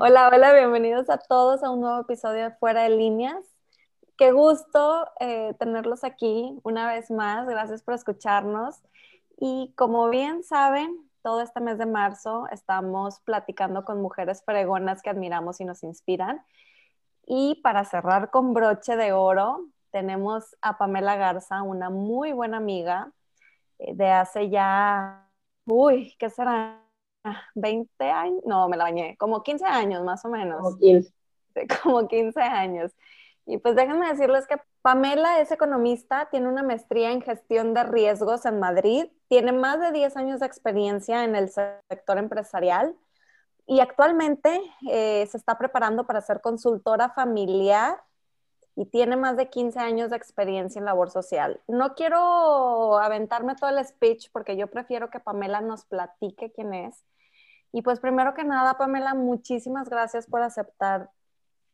Hola, hola, bienvenidos a todos a un nuevo episodio de Fuera de Líneas. Qué gusto eh, tenerlos aquí una vez más. Gracias por escucharnos. Y como bien saben, todo este mes de marzo estamos platicando con mujeres fregonas que admiramos y nos inspiran. Y para cerrar con broche de oro, tenemos a Pamela Garza, una muy buena amiga eh, de hace ya, uy, ¿qué será? 20 años, no, me la bañé, como 15 años más o menos. Como 15. Como 15 años. Y pues déjenme decirles que Pamela es economista, tiene una maestría en gestión de riesgos en Madrid, tiene más de 10 años de experiencia en el sector empresarial y actualmente eh, se está preparando para ser consultora familiar y tiene más de 15 años de experiencia en labor social. No quiero aventarme todo el speech porque yo prefiero que Pamela nos platique quién es. Y pues primero que nada, Pamela, muchísimas gracias por aceptar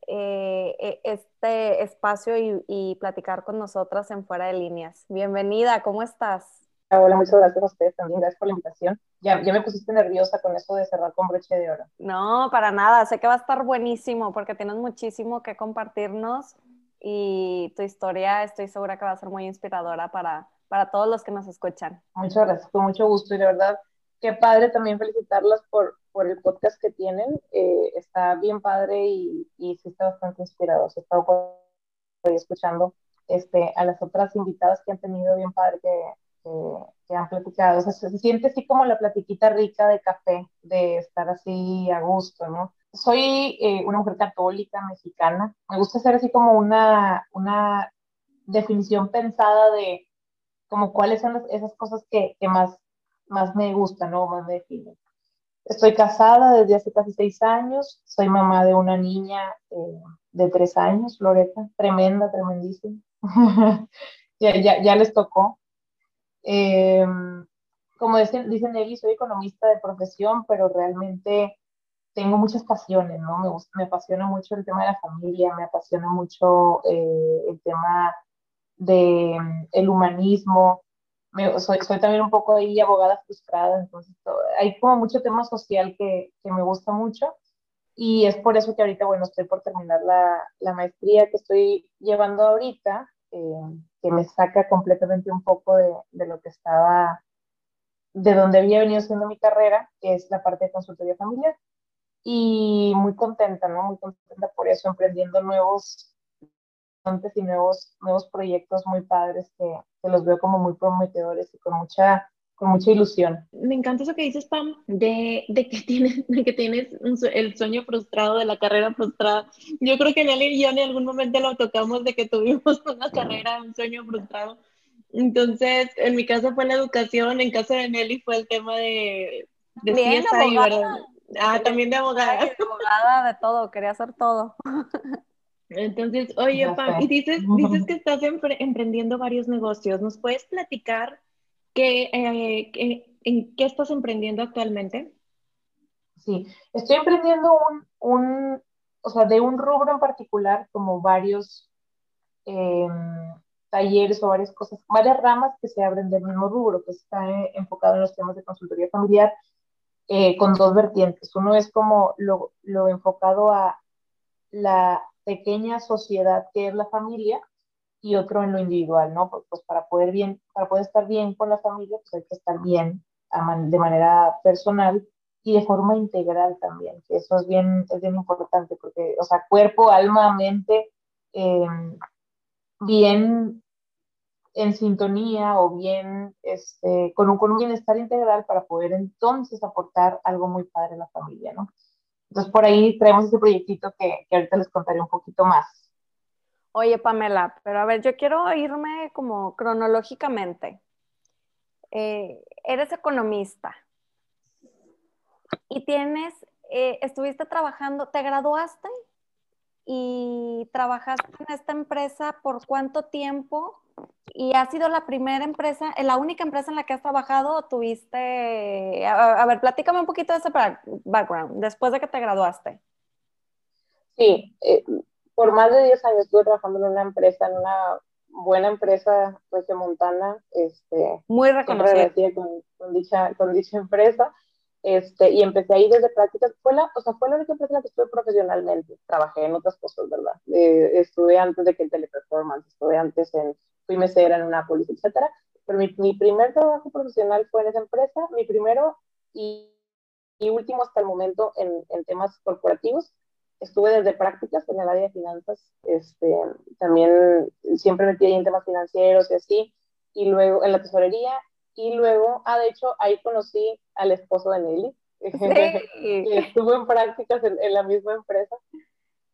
eh, e, este espacio y, platicar con nosotras en Fuera de Líneas. Bienvenida, ¿cómo estás? Hola, muchas gracias a ustedes también, gracias por la invitación. Ya, ya me pusiste nerviosa con esto de cerrar con broche de oro. No, para nada, sé que va a estar buenísimo porque tienes muchísimo que compartirnos y tu historia estoy segura que va a ser muy inspiradora para, para todos los que nos escuchan. Muchas gracias, con mucho gusto y de verdad qué padre también felicitarlas por, por el podcast que tienen. Eh, está bien padre y, y, sí está bastante inspirado. He estado escuchando este, a las otras invitadas que han tenido bien padre que, que, han platicado. O sea, se, siente así como la platiquita rica de café, de estar así a gusto, ¿no? Soy eh, una mujer católica, mexicana. Me gusta hacer así como una, una definición pensada de como cuáles son esas cosas que, que más más me gusta, ¿no? Más me define. Estoy casada desde hace casi seis años, soy mamá de una niña eh, de tres años, Loreta, tremenda, tremendísima. ya, ya, ya, les tocó. Eh, como dicen, dicen Nelly, soy economista de profesión, pero realmente tengo muchas pasiones, ¿no? Me, me apasiona mucho el tema de la familia, me apasiona mucho eh, el tema del de, el humanismo, soy, soy también un poco ahí abogada frustrada, entonces hay como mucho tema social que, que, me gusta mucho y es por eso que ahorita, bueno, estoy por terminar la, la maestría que estoy llevando ahorita, eh, que me saca completamente un poco de, de, lo que estaba, de donde había venido haciendo mi carrera, que es la parte de consultoría familiar. Y muy contenta, ¿no? Muy contenta por eso, emprendiendo nuevos y nuevos, nuevos proyectos muy padres que, que, los veo como muy prometedores y con mucha, con mucha ilusión. Me encanta eso que dices, Pam, de, de que tienes, de que tienes el sueño frustrado, de la carrera frustrada. Yo creo que Nelly y yo en algún momento lo tocamos de que tuvimos una carrera, un sueño frustrado. Entonces, en mi caso fue la educación, en caso de Nelly fue el tema de, de Bien, abogada. Ah, también de abogada. De abogada, de todo, quería hacer todo. Entonces, oye, Pam, y dices, dices que estás emprendiendo varios negocios. ¿Nos puedes platicar qué, eh, en qué estás emprendiendo actualmente? Sí, estoy emprendiendo un, un, o sea, de un rubro en particular, como varios em, talleres o varias cosas, varias ramas que se abren del mismo rubro, que está eh, enfocado en los temas de consultoría familiar, eh, con dos vertientes. Uno es como lo, lo enfocado a la pequeña sociedad que es la familia y otro en lo individual, ¿no? Pues, pues, para poder bien, para poder estar bien con la familia, pues hay que estar bien de manera personal y de forma integral también, que eso es bien, es bien importante, porque, o sea, cuerpo, alma, mente, em, bien en sintonía o bien este, con, un, con un bienestar integral para poder entonces aportar algo muy padre a la familia, ¿no? Entonces por ahí traemos ese proyectito que, ahorita les contaré un poquito más. Oye, Pamela, pero a ver, yo quiero irme como cronológicamente. Eh, eres economista y tienes, eh, estuviste trabajando, te graduaste y trabajaste en esta empresa por cuánto tiempo y ha sido la primera empresa, eh, la única empresa en la que has trabajado o tuviste, a, ver, platícame un poquito de ese background, después de que te graduaste. Sí, eh, por más de 10 años estuve trabajando en una empresa, en una buena empresa montana este, muy reconocida con, con, dicha, con dicha empresa. Este, y empecé ahí desde prácticas, fue la, o sea, fue la única empresa en la que estuve profesionalmente, trabajé en otras cosas, ¿verdad? Eh, estuve antes de que en Teleperformance, estuve antes en, fui mesera en una policía, etcétera, pero mi, mi, primer trabajo profesional fue en esa empresa, mi primero y, y último hasta el momento en, en, temas corporativos. Estuve desde prácticas en el área de finanzas, este, también siempre metí ahí en temas financieros y así, y luego en la tesorería y luego, ah, de hecho, ahí conocí al esposo de Nelly, que estuvo en prácticas en, la misma empresa.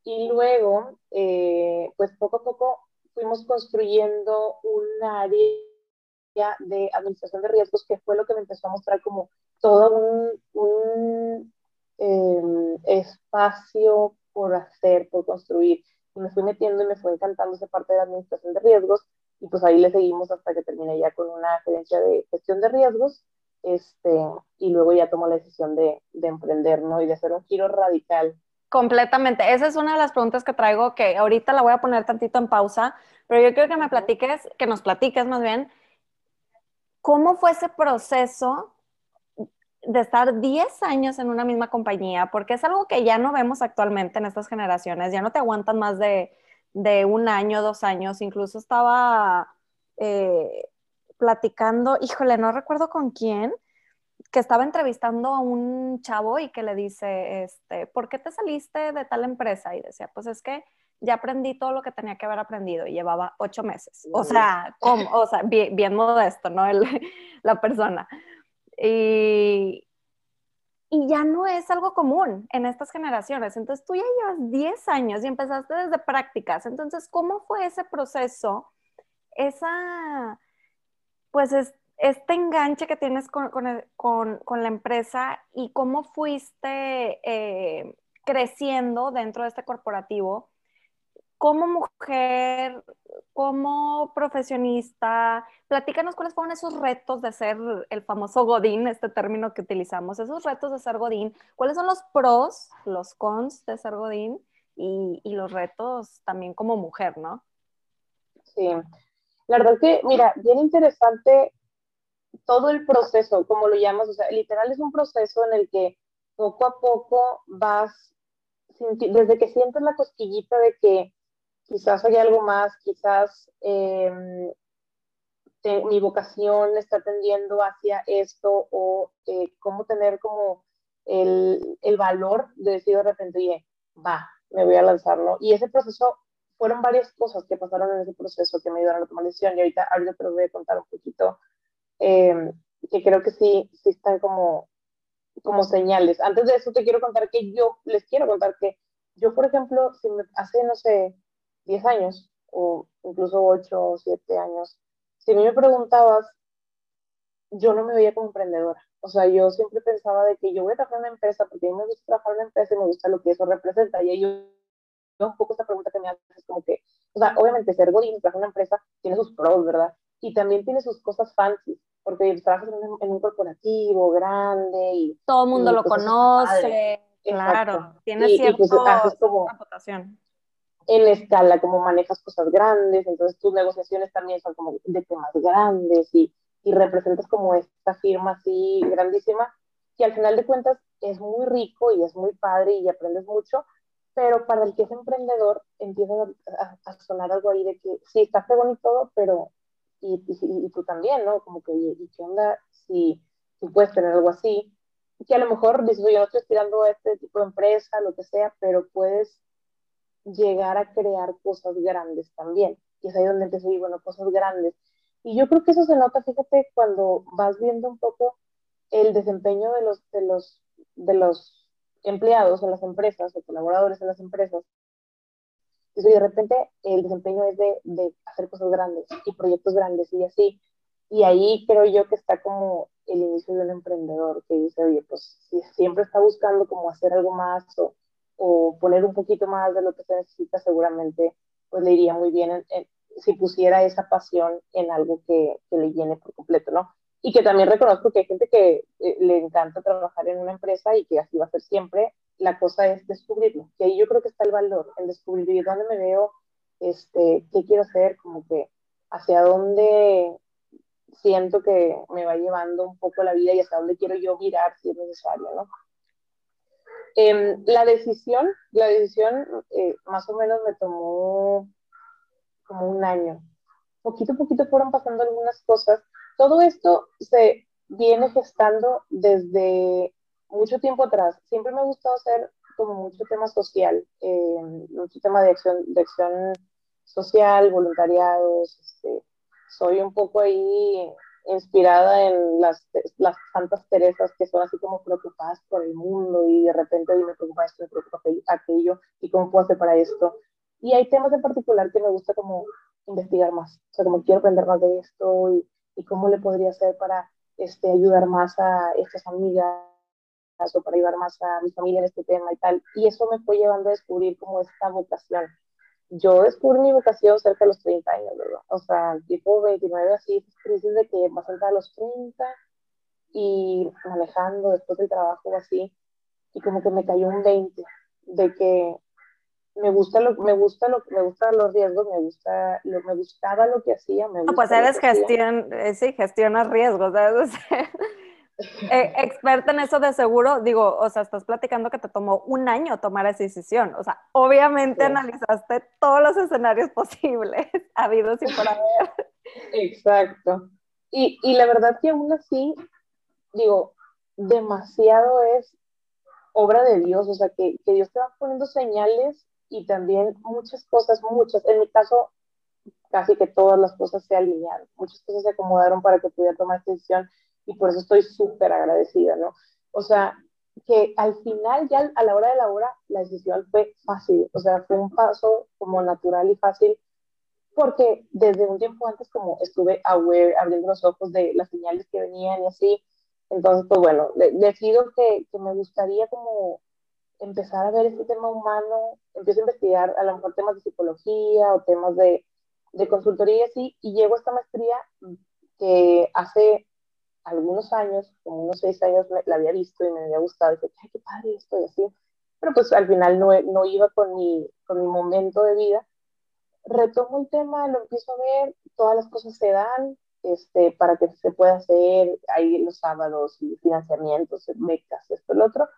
Y luego, eh, pues poco a poco fuimos construyendo un área de administración de riesgos, que fue lo que me empezó a mostrar como todo un, un em, espacio por hacer, por construir. Y me fui metiendo y me fue encantando esa parte de la administración de riesgos y pues ahí le seguimos hasta que terminé ya con una gerencia de gestión de riesgos, este, y luego ya tomó la decisión de, de emprender, ¿no? Y de hacer un giro radical. Completamente. Esa es una de las preguntas que traigo que ahorita la voy a poner tantito en pausa, pero yo quiero que me platiques, que nos platiques más bien, ¿cómo fue ese proceso de estar 10 años en una misma compañía? Porque es algo que ya no vemos actualmente en estas generaciones, ya no te aguantan más de de un año, dos años, incluso estaba eh, platicando, híjole, no recuerdo con quién, que estaba entrevistando a un chavo y que le dice, este, ¿por qué te saliste de tal empresa? Y decía, pues es que ya aprendí todo lo que tenía que haber aprendido y llevaba ocho meses. O sea, como, o sea bien, bien modesto, ¿no? El, la persona. Y, y ya no es algo común en estas generaciones. Entonces tú ya llevas 10 años y empezaste desde prácticas. Entonces, ¿cómo fue ese proceso? Esa, pues este enganche que tienes con, con, la empresa y cómo fuiste eh, creciendo dentro de este corporativo como mujer, como profesionista, platícanos cuáles fueron esos retos de ser el famoso Godín, este término que utilizamos, esos retos de ser Godín, cuáles son los pros, los cons de ser Godín y, los retos también como mujer, ¿no? Sí, la verdad que, mira, bien interesante todo el proceso, como lo llamas, o sea, literal es un proceso en el que poco a poco vas, desde que sientes la cosquillita de que quizás hay algo más, quizás em, mi vocación está tendiendo hacia esto o eh, cómo tener como el, el, valor de decir de repente, oye, va, me voy a lanzar, ¿no? Y ese proceso, fueron varias cosas que pasaron en ese proceso que me ayudaron a tomar decisión y ahorita, ahorita te lo voy a contar un poquito, eh, que creo que sí, sí están como, como señales. Antes de eso te quiero contar que yo, les quiero contar que yo, por ejemplo, si me hace, no sé, 10 años o incluso 8 o 7 años, si a mí me preguntabas, yo no me veía como emprendedora. O sea, yo siempre pensaba de que yo voy a trabajar en una empresa porque a mí me gusta trabajar en una empresa y me gusta lo que eso representa. Y yo, yo un poco esta pregunta que me haces es como que, o sea, obviamente ser godín, trabajar en una empresa, tiene sus pros, ¿verdad? Y también tiene sus cosas fancy, porque trabajas en un, corporativo grande y... Todo el mundo lo pues, conoce, claro, tiene y, cierta pues, reputación en escala, como manejas cosas grandes, entonces tus negociaciones también son como de temas grandes y, y representas como esta firma así grandísima, que al final de cuentas es muy rico y es muy padre y aprendes mucho, pero para el que es emprendedor empieza a, sonar algo ahí de que sí, está fregón y todo, pero y, y, tú también, ¿no? Como que, ¿y qué onda si tú puedes tener algo así? Que a lo mejor dices, yo no estoy aspirando a este tipo de empresa, lo que sea, pero puedes llegar a crear cosas grandes también. Y es ahí donde empiezo a decir, bueno, cosas grandes. Y yo creo que eso se nota, fíjate, cuando vas viendo un poco el desempeño de los, de los, de los empleados en las empresas o colaboradores en las empresas. Y de repente el desempeño es de, de hacer cosas grandes y proyectos grandes y así. Y ahí creo yo que está como el inicio de un emprendedor que dice, oye, pues si siempre está buscando como hacer algo más o o poner un poquito más de lo que se necesita, seguramente pues le iría muy bien si pusiera esa pasión en algo que, que, le llene por completo, ¿no? Y que también reconozco que hay gente que eh, le encanta trabajar en una empresa y que así va a ser siempre. La cosa es descubrirlo. Y ahí yo creo que está el valor en descubrir dónde me veo, este, qué quiero hacer, como que hacia dónde siento que me va llevando un poco la vida y hasta dónde quiero yo mirar si es necesario, ¿no? Em, la decisión, la decisión eh, más o menos me tomó como un año. Poquito a poquito fueron pasando algunas cosas. Todo esto se viene gestando desde mucho tiempo atrás. Siempre me ha gustado hacer como mucho tema social, eh, mucho tema de acción, de acción social, voluntariados. Este, soy un poco ahí inspirada en las, las Santas Teresas que son así como preocupadas por el mundo y de repente me preocupa esto, me preocupa aquello y cómo puedo hacer para esto. Y hay temas en particular que me gusta como investigar más, o sea, como quiero aprender más de esto y, y cómo le podría hacer para este, ayudar más a estas amigas o para ayudar más a mi familia en este tema y tal. Y eso me fue llevando a descubrir como esta vocación. Yo descubrí mi vocación cerca de los 30 años, ¿verdad? O sea, tipo 29, así, crisis de que vas a entrar a los 30 y manejando después del trabajo o así, y como que me cayó un 20 de que me gusta lo me gusta lo me gustan los riesgos me gusta lo, me gustaba lo que hacía me no, pues eres gestión eh, sí gestionas riesgos ¿sabes? eh, experta en eso de seguro digo o sea estás platicando que te tomó un año tomar esa decisión. O sea obviamente analizaste todos los escenarios posibles habidos y por haber. Exacto. Y, y la verdad que aún así digo demasiado es obra de Dios, o sea, que, que Dios te va poniendo señales y también muchas cosas, muchas, en mi caso, casi que todas las cosas se alinearon, muchas cosas se acomodaron para que pudiera tomar esta decisión y por eso estoy súper agradecida, ¿no? O sea, que al final, ya a la hora de la hora, la decisión fue fácil, o sea, fue un paso como natural y fácil, porque desde un tiempo antes como estuve aware, abriendo los ojos de las señales que venían y así, entonces, pues bueno, decido que, que me gustaría como empezar a ver este tema humano, empiezo a investigar a lo mejor temas de psicología o temas de, de consultoría y así, y llego a esta maestría que hace algunos años, como unos seis años, la había visto y me había gustado, y dije, ay, qué padre esto y así, pero pues al final no, no iba con mi, con mi momento de vida. Retomo el tema, lo empiezo a ver, todas las cosas se dan, este, para que se pueda hacer ahí los sábados y financiamientos, becas, esto, el otro,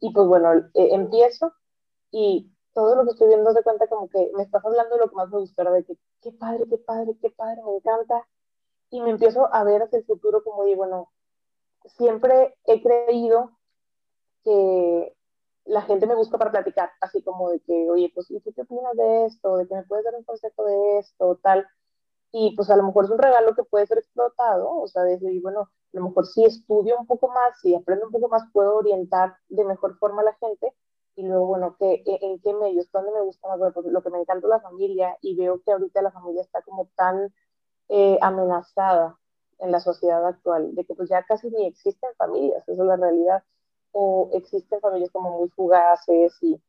y pues bueno, eh, empiezo y todo lo que estoy viendo de cuenta como que me estás hablando de lo que más me gustó, de que qué padre, qué padre, qué padre, me encanta. Y me empiezo a ver hacia el futuro como digo, bueno, siempre he creído que la gente me busca para platicar, así como de que, oye, pues, ¿y tú qué opinas de esto? ¿De que me puedes dar un consejo de esto? Tal. Y pues a lo mejor es un regalo que puede ser explotado, o sea, decir, bueno, a lo mejor si estudio un poco más, si aprendo un poco más, puedo orientar de mejor forma a la gente. Y luego, bueno, ¿qué, ¿en qué medios? ¿Dónde me gusta más? Bueno, pues lo que me encanta la familia y veo que ahorita la familia está como tan eh, amenazada en la sociedad actual, de que pues ya casi ni existen familias, esa es la realidad. O existen familias como muy fugaces y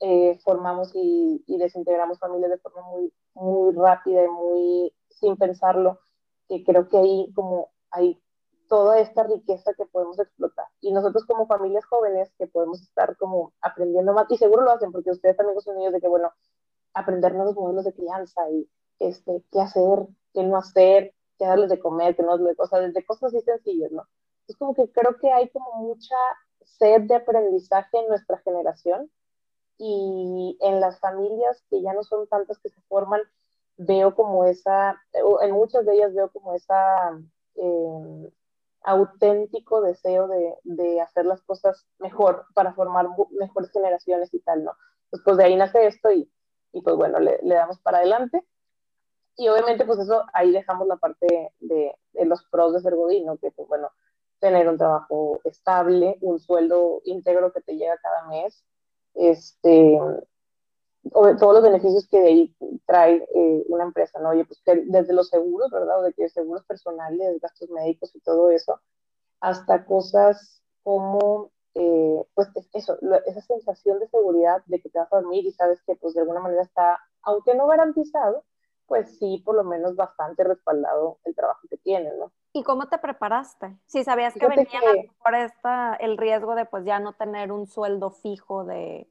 eh, formamos y, desintegramos familias de forma muy, muy rápida y muy sin pensarlo, que creo que ahí como hay toda esta riqueza que podemos explotar. Y nosotros como familias jóvenes que podemos estar como aprendiendo más, y seguro lo hacen porque ustedes también son niños de que, bueno, aprender nuevos modelos de crianza y este, qué hacer, qué no hacer, qué darles de comer, qué no darles, o sea, desde cosas así sencillas, ¿no? Es como que creo que hay como mucha sed de aprendizaje en nuestra generación y en las familias que ya no son tantas que se forman, veo como esa, en muchas de ellas veo como esa eh, auténtico deseo de, de, hacer las cosas mejor para formar mejores generaciones y tal, ¿no? Pues, pues de ahí nace esto y, y pues bueno, le, le, damos para adelante. Y obviamente pues eso, ahí dejamos la parte de, de los pros de ser godín, Que pues bueno, tener un trabajo estable, un sueldo íntegro que te llega cada mes, este, todos los beneficios que de ahí trae eh, una empresa, ¿no? Oye, pues desde los seguros, ¿verdad? De que seguros personales, gastos médicos y todo eso, hasta cosas como, eh, pues eso, esa sensación de seguridad de que te vas a dormir y sabes que pues de alguna manera está, aunque no garantizado, pues sí, por lo menos bastante respaldado el trabajo que tienes, ¿no? ¿Y cómo te preparaste? Si sabías que venía por esta, el riesgo de pues ya no tener un sueldo fijo de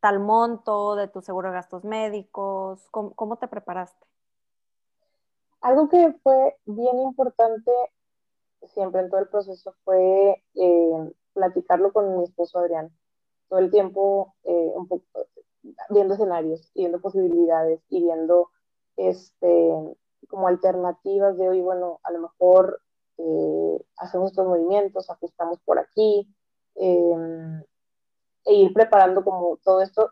tal monto, de tu seguro de gastos médicos? ¿Cómo, cómo te preparaste? algo que fue bien importante siempre en todo el proceso fue eh, platicarlo con mi esposo Adrián. Todo el tiempo eh, un poco, viendo escenarios viendo posibilidades y viendo este, como alternativas de hoy, bueno, a lo mejor eh, hacemos estos movimientos, ajustamos por aquí, em, e ir preparando como todo esto.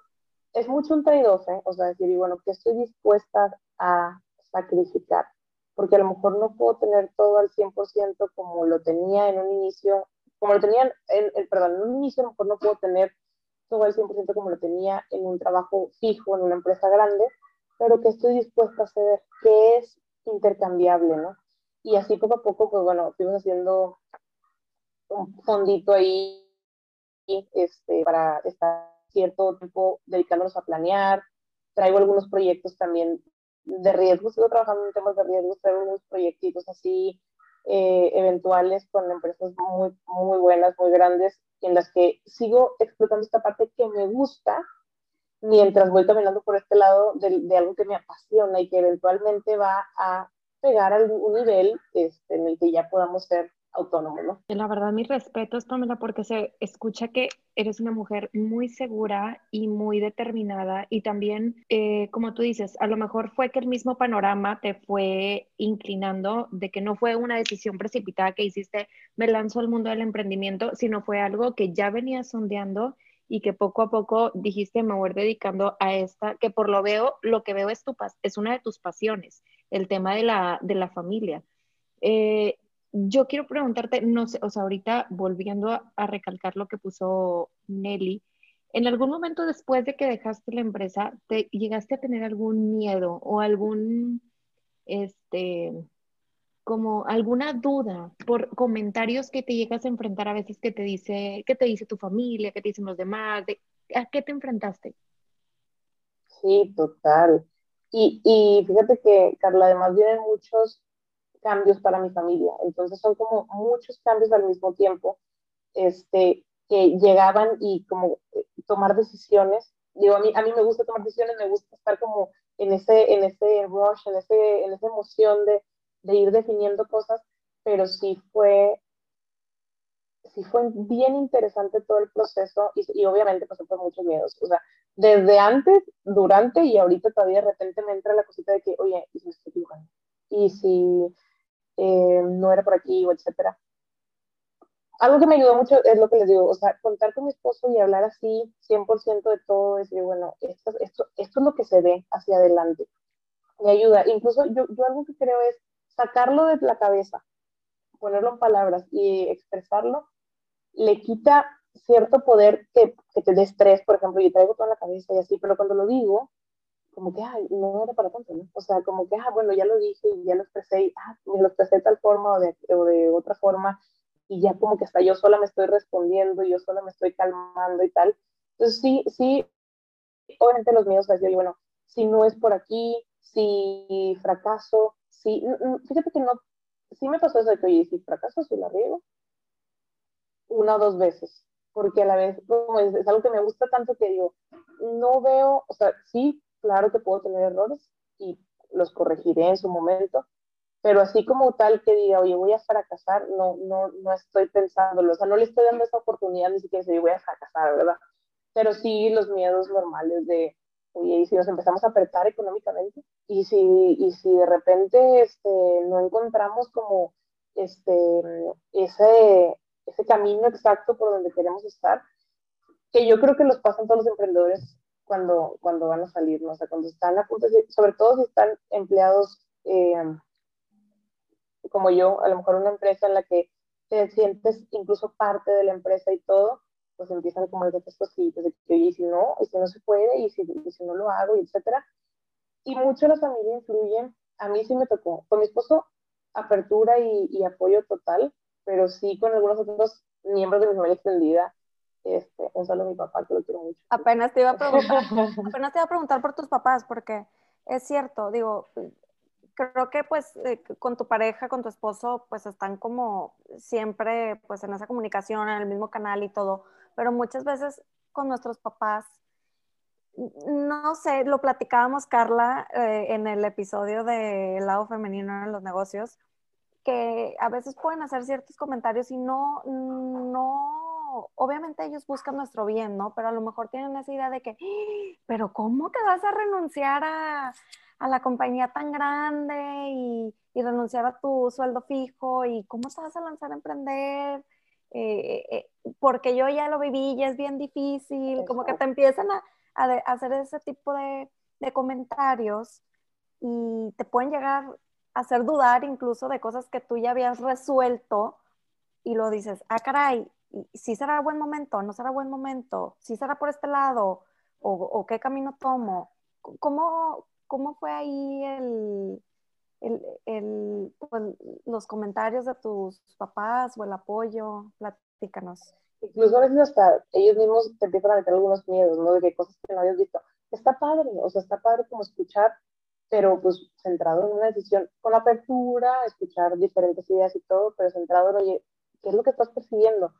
Es mucho un trade ¿eh? o sea, decir, bueno, ¿qué estoy dispuesta a sacrificar? Porque a lo mejor no puedo tener todo al 100% como lo tenía en un inicio, como lo tenía, en, en, perdón, en un inicio a lo mejor no puedo tener todo al 100% como lo tenía en un trabajo fijo, en una empresa grande, pero que estoy dispuesta a ceder, que es intercambiable, ¿no? Y así poco a poco, pues bueno, fuimos haciendo un fondito ahí este, para estar cierto tiempo dedicándonos a planear. Traigo algunos proyectos también de riesgo, sigo trabajando en temas de riesgo, traigo unos proyectitos así eh, eventuales con empresas muy, muy buenas, muy grandes, en las que sigo explotando esta parte que me gusta, mientras voy caminando por este lado de, algo que me apasiona y que eventualmente va a pegar a un nivel este, en el que ya podamos ser autónomos, ¿no? La verdad, mi respeto es, Pamela, porque se escucha que eres una mujer muy segura y muy determinada y también, eh, como tú dices, a lo mejor fue que el mismo panorama te fue inclinando de que no fue una decisión precipitada que hiciste, me lanzo al mundo del emprendimiento, sino fue algo que ya venías sondeando y que poco a poco dijiste me voy dedicando a esta, que por lo veo, lo que veo es, tu, es una de tus pasiones, el tema de la, de la familia. Eh, yo quiero preguntarte, no sé, o sea, ahorita volviendo a, recalcar lo que puso Nelly, ¿en algún momento después de que dejaste la empresa, te llegaste a tener algún miedo o algún, este, como alguna duda por comentarios que te llegas a enfrentar a veces que te dice, que te dice tu familia, que te dicen los demás, ¿a qué te enfrentaste? Sí, total. Y, y fíjate que, Carla, además vienen muchos cambios para mi familia, entonces son como muchos cambios al mismo tiempo, este, que llegaban y como eh, tomar decisiones. Digo, a mí, a mí me gusta tomar decisiones, me gusta estar como en ese, en ese rush, en, ese, en esa emoción de, de ir definiendo cosas, pero sí fue, sí fue bien interesante todo el proceso y, y obviamente pasó por muchos miedos. O sea, desde antes, durante y ahorita todavía de repente me entra la cosita de que, oye, ¿y si me estoy equivocando? ¿Y si eh, no era por aquí o etcétera? Algo que me ayudó mucho es lo que les digo, o sea, contar con mi esposo y hablar así 100% de todo, decir, bueno, esto, esto, esto es lo que se ve hacia adelante. Me ayuda. Incluso yo, yo algo que creo es sacarlo de la cabeza, ponerlo en palabras y expresarlo, le quita cierto poder que, que te dé estrés, por ejemplo, yo traigo toda la cabeza y así, pero cuando lo digo, como que, ay, no era para tanto, ¿no? O sea, como que, ah, bueno, ya lo dije y ya lo expresé, y, ah, me lo expresé de tal forma o de, o de otra forma, y ya como que hasta yo sola me estoy respondiendo, yo sola me estoy calmando y tal. Entonces, sí, sí, obviamente los míos, les digo, bueno, si no es por aquí, si fracaso, sí, fíjate que no, sí me pasó eso de que, oye, si fracaso, si la riego, una o dos veces, porque a la vez, como es, es, algo que me gusta tanto que digo, no veo, o sea, sí, claro que puedo tener errores y los corregiré en su momento, pero así como tal que diga, oye, voy a fracasar, no, no, no estoy pensándolo, o sea, no le estoy dando esa oportunidad ni siquiera si voy a fracasar, ¿verdad? Pero sí los miedos normales de, oye, y si nos empezamos a apretar económicamente, y si, y si de repente este, no encontramos como este, ese, ese camino exacto por donde queremos estar, que yo creo que los pasan todos los emprendedores cuando, cuando van a salir, ¿no? o sea, cuando están a punto, de, sobre todo si están empleados eh, como yo, a lo mejor una empresa en la que te sientes incluso parte de la empresa y todo, pues empiezan como estas cositas de que, oye, y si no, y si no se puede, y si, y si no lo hago, y etcétera. Y mucho la familia influye. A mí sí me tocó. Con mi esposo, apertura y, y apoyo total, pero sí con algunos otros miembros de mi familia extendida. Este, un saludo a mi papá, que lo quiero mucho. Apenas te iba a preguntar, apenas te iba a preguntar por tus papás, porque es cierto, digo, creo que pues eh, con tu pareja, con tu esposo, pues están como siempre pues en esa comunicación, en el mismo canal y todo, pero muchas veces con nuestros papás no sé, lo platicábamos Carla eh, en el episodio de lado femenino en los negocios, que a veces pueden hacer ciertos comentarios y no, no, obviamente ellos buscan nuestro bien, ¿no? Pero a lo mejor tienen esa idea de que, ¡Ah! pero ¿cómo que vas a renunciar a, a la compañía tan grande y, y, renunciar a tu sueldo fijo y cómo te vas a lanzar a emprender? Eh, eh, porque yo ya lo viví y es bien difícil, como que te empiezan a, a, a hacer ese tipo de, de comentarios y te pueden llegar hacer dudar incluso de cosas que tú ya habías resuelto y lo dices, ah, caray, si será buen momento, no será buen momento, si será por este lado o, qué camino tomo. ¿Cómo, cómo fue ahí el, el, el pues, los comentarios de tus papás o el apoyo? Platícanos. Incluso a veces hasta ellos mismos te empiezan a meter algunos miedos, ¿no? De que cosas que no habías visto. Está padre, o sea, está padre como escuchar pero pues centrado en una decisión con apertura, escuchar diferentes ideas y todo, pero centrado en, oye, ¿qué es lo que estás persiguiendo?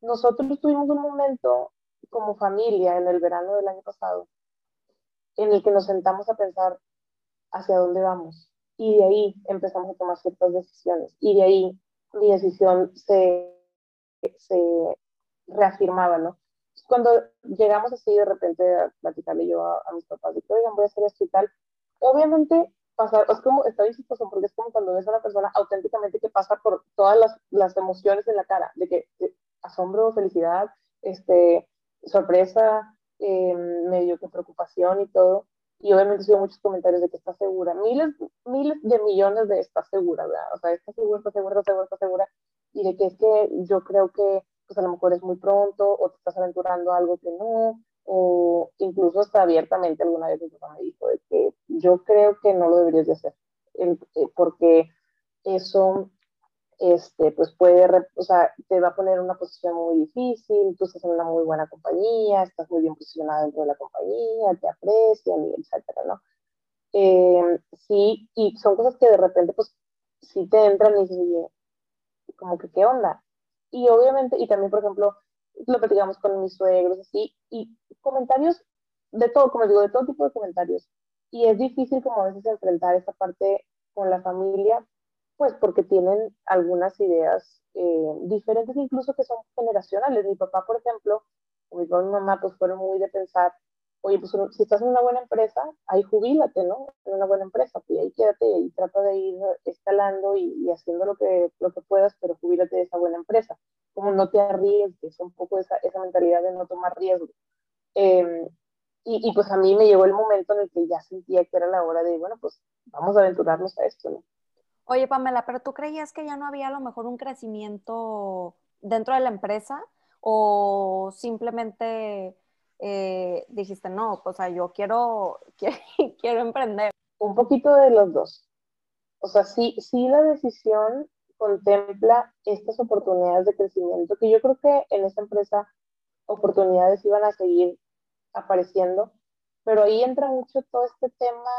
Nosotros tuvimos un momento como familia en el verano del año pasado en el que nos sentamos a pensar hacia dónde vamos y de ahí empezamos a tomar ciertas decisiones y de ahí mi decisión se, se reafirmaba, ¿no? Cuando llegamos así de repente a platicarle yo a, mis papás, de que, oigan, voy a hacer esto y tal, obviamente pasar, es como, está bien porque es como cuando ves a una persona auténticamente que pasa por todas las, las emociones en la cara, de que asombro, felicidad, este, sorpresa, eh, medio que preocupación y todo. Y obviamente sido muchos comentarios de que está segura, miles, miles de millones de está segura, ¿verdad? O sea, está segura, está segura, está segura, está segura. Y de que es que yo creo que pues a lo mejor es muy pronto o te estás aventurando algo que no, o incluso hasta abiertamente alguna vez mi papá me dijo de que yo creo que no lo deberías de hacer, eh, porque eso este, pues puede, o sea, te va a poner en una posición muy difícil, tú estás en una muy buena compañía, estás muy bien posicionada dentro de la compañía, te aprecian, y etcétera, ¿no? Eh, sí, y son cosas que de repente, pues, sí te entran y dices, como que, ¿qué onda? Y obviamente, y también, por ejemplo, lo platicamos con mis suegros, así, y comentarios de todo, como digo, de todo tipo de comentarios. Y es difícil como a veces enfrentar esa parte con la familia, pues porque tienen algunas ideas eh, diferentes, incluso que son generacionales. Mi papá, por ejemplo, o mi papá y mi mamá, pues fueron muy de pensar, oye, pues si estás en una buena empresa, ahí jubílate, ¿no? En una buena empresa, pues ahí quédate y trata de ir escalando y, haciendo lo que, lo que puedas, pero jubílate de esa buena empresa. Como no te arriesgues, un poco esa, esa mentalidad de no tomar riesgo. Em, y, y, pues a mí me llegó el momento en el que ya sentía que era la hora de, bueno, pues vamos a aventurarnos a esto, ¿no? Oye, Pamela, pero tú creías que ya no había a lo mejor un crecimiento dentro de la empresa o simplemente eh, dijiste, no, o sea, yo quiero, quiero, quiero emprender? Un poquito de los dos. O sea, sí, sí la decisión contempla estas oportunidades de crecimiento, que yo creo que en esta empresa oportunidades iban a seguir apareciendo, pero ahí entra mucho todo este tema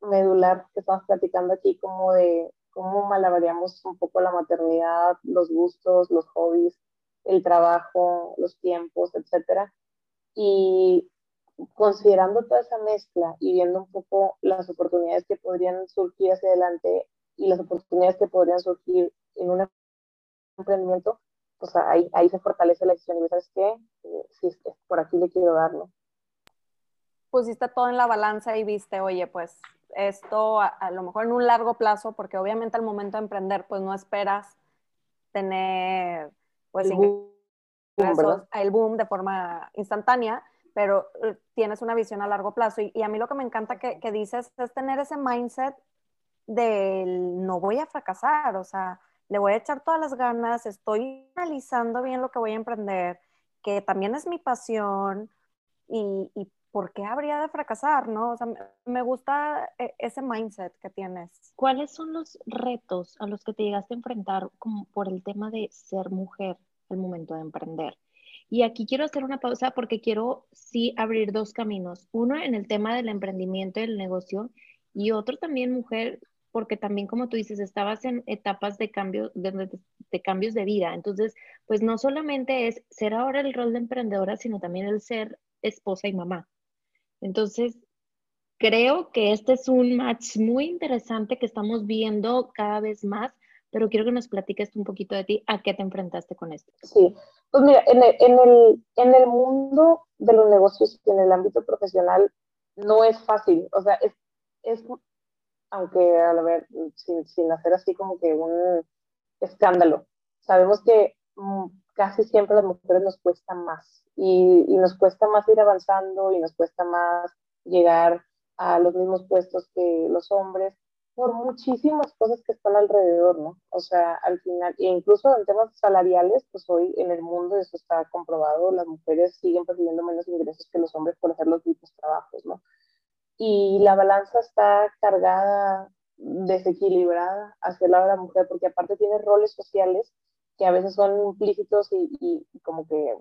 medular que estamos platicando aquí, como de cómo malabareamos un poco la maternidad, los gustos, los hobbies, el trabajo, los tiempos, etcétera. Y considerando toda esa mezcla y viendo un poco las oportunidades que podrían surgir hacia adelante y las oportunidades que podrían surgir en un emprendimiento, pues ahí, ahí se fortalece la decisión y sabes qué, eh, sí, por aquí le quiero darlo. Pusiste todo en la balanza y viste, oye, pues esto a, lo mejor en un largo plazo, porque obviamente al momento de emprender, pues no esperas tener pues el boom, el boom de forma instantánea, pero eh, tienes una visión a largo plazo. Y, a mí lo que me encanta que, que dices es tener ese mindset del no voy a fracasar, o sea, le voy a echar todas las ganas, estoy analizando bien lo que voy a emprender, que también es mi pasión y, y ¿por qué habría de fracasar? ¿no? O sea, me gusta e, ese mindset que tienes. ¿Cuáles son los retos a los que te llegaste a enfrentar como por el tema de ser mujer al momento de emprender? Y aquí quiero hacer una pausa porque quiero sí abrir dos caminos. Uno en el tema del emprendimiento y el negocio y otro también mujer porque también, como tú dices, estabas en etapas de, cambio, de, de, cambios de vida. Entonces, pues no solamente es ser ahora el rol de emprendedora, sino también el ser esposa y mamá. Entonces, creo que este es un match muy interesante que estamos viendo cada vez más, pero quiero que nos platiques un poquito de ti, a qué te enfrentaste con esto. Sí, pues mira, en el, en el, mundo de los negocios y en el ámbito profesional no es fácil, o sea, es, es aunque a la vez, sin, sin hacer así como que un escándalo, sabemos que mm, casi siempre a las mujeres nos cuesta más y, nos cuesta más ir avanzando y nos cuesta más llegar a los mismos puestos que los hombres por muchísimas cosas que están alrededor, ¿no? O sea, al final, e incluso en temas salariales, pues hoy en el mundo eso está comprobado, las mujeres siguen percibiendo menos ingresos que los hombres por hacer los mismos trabajos, ¿no? Y la balanza está cargada, desequilibrada hacia el lado de la mujer, porque aparte tiene roles sociales que a veces son implícitos y, y como que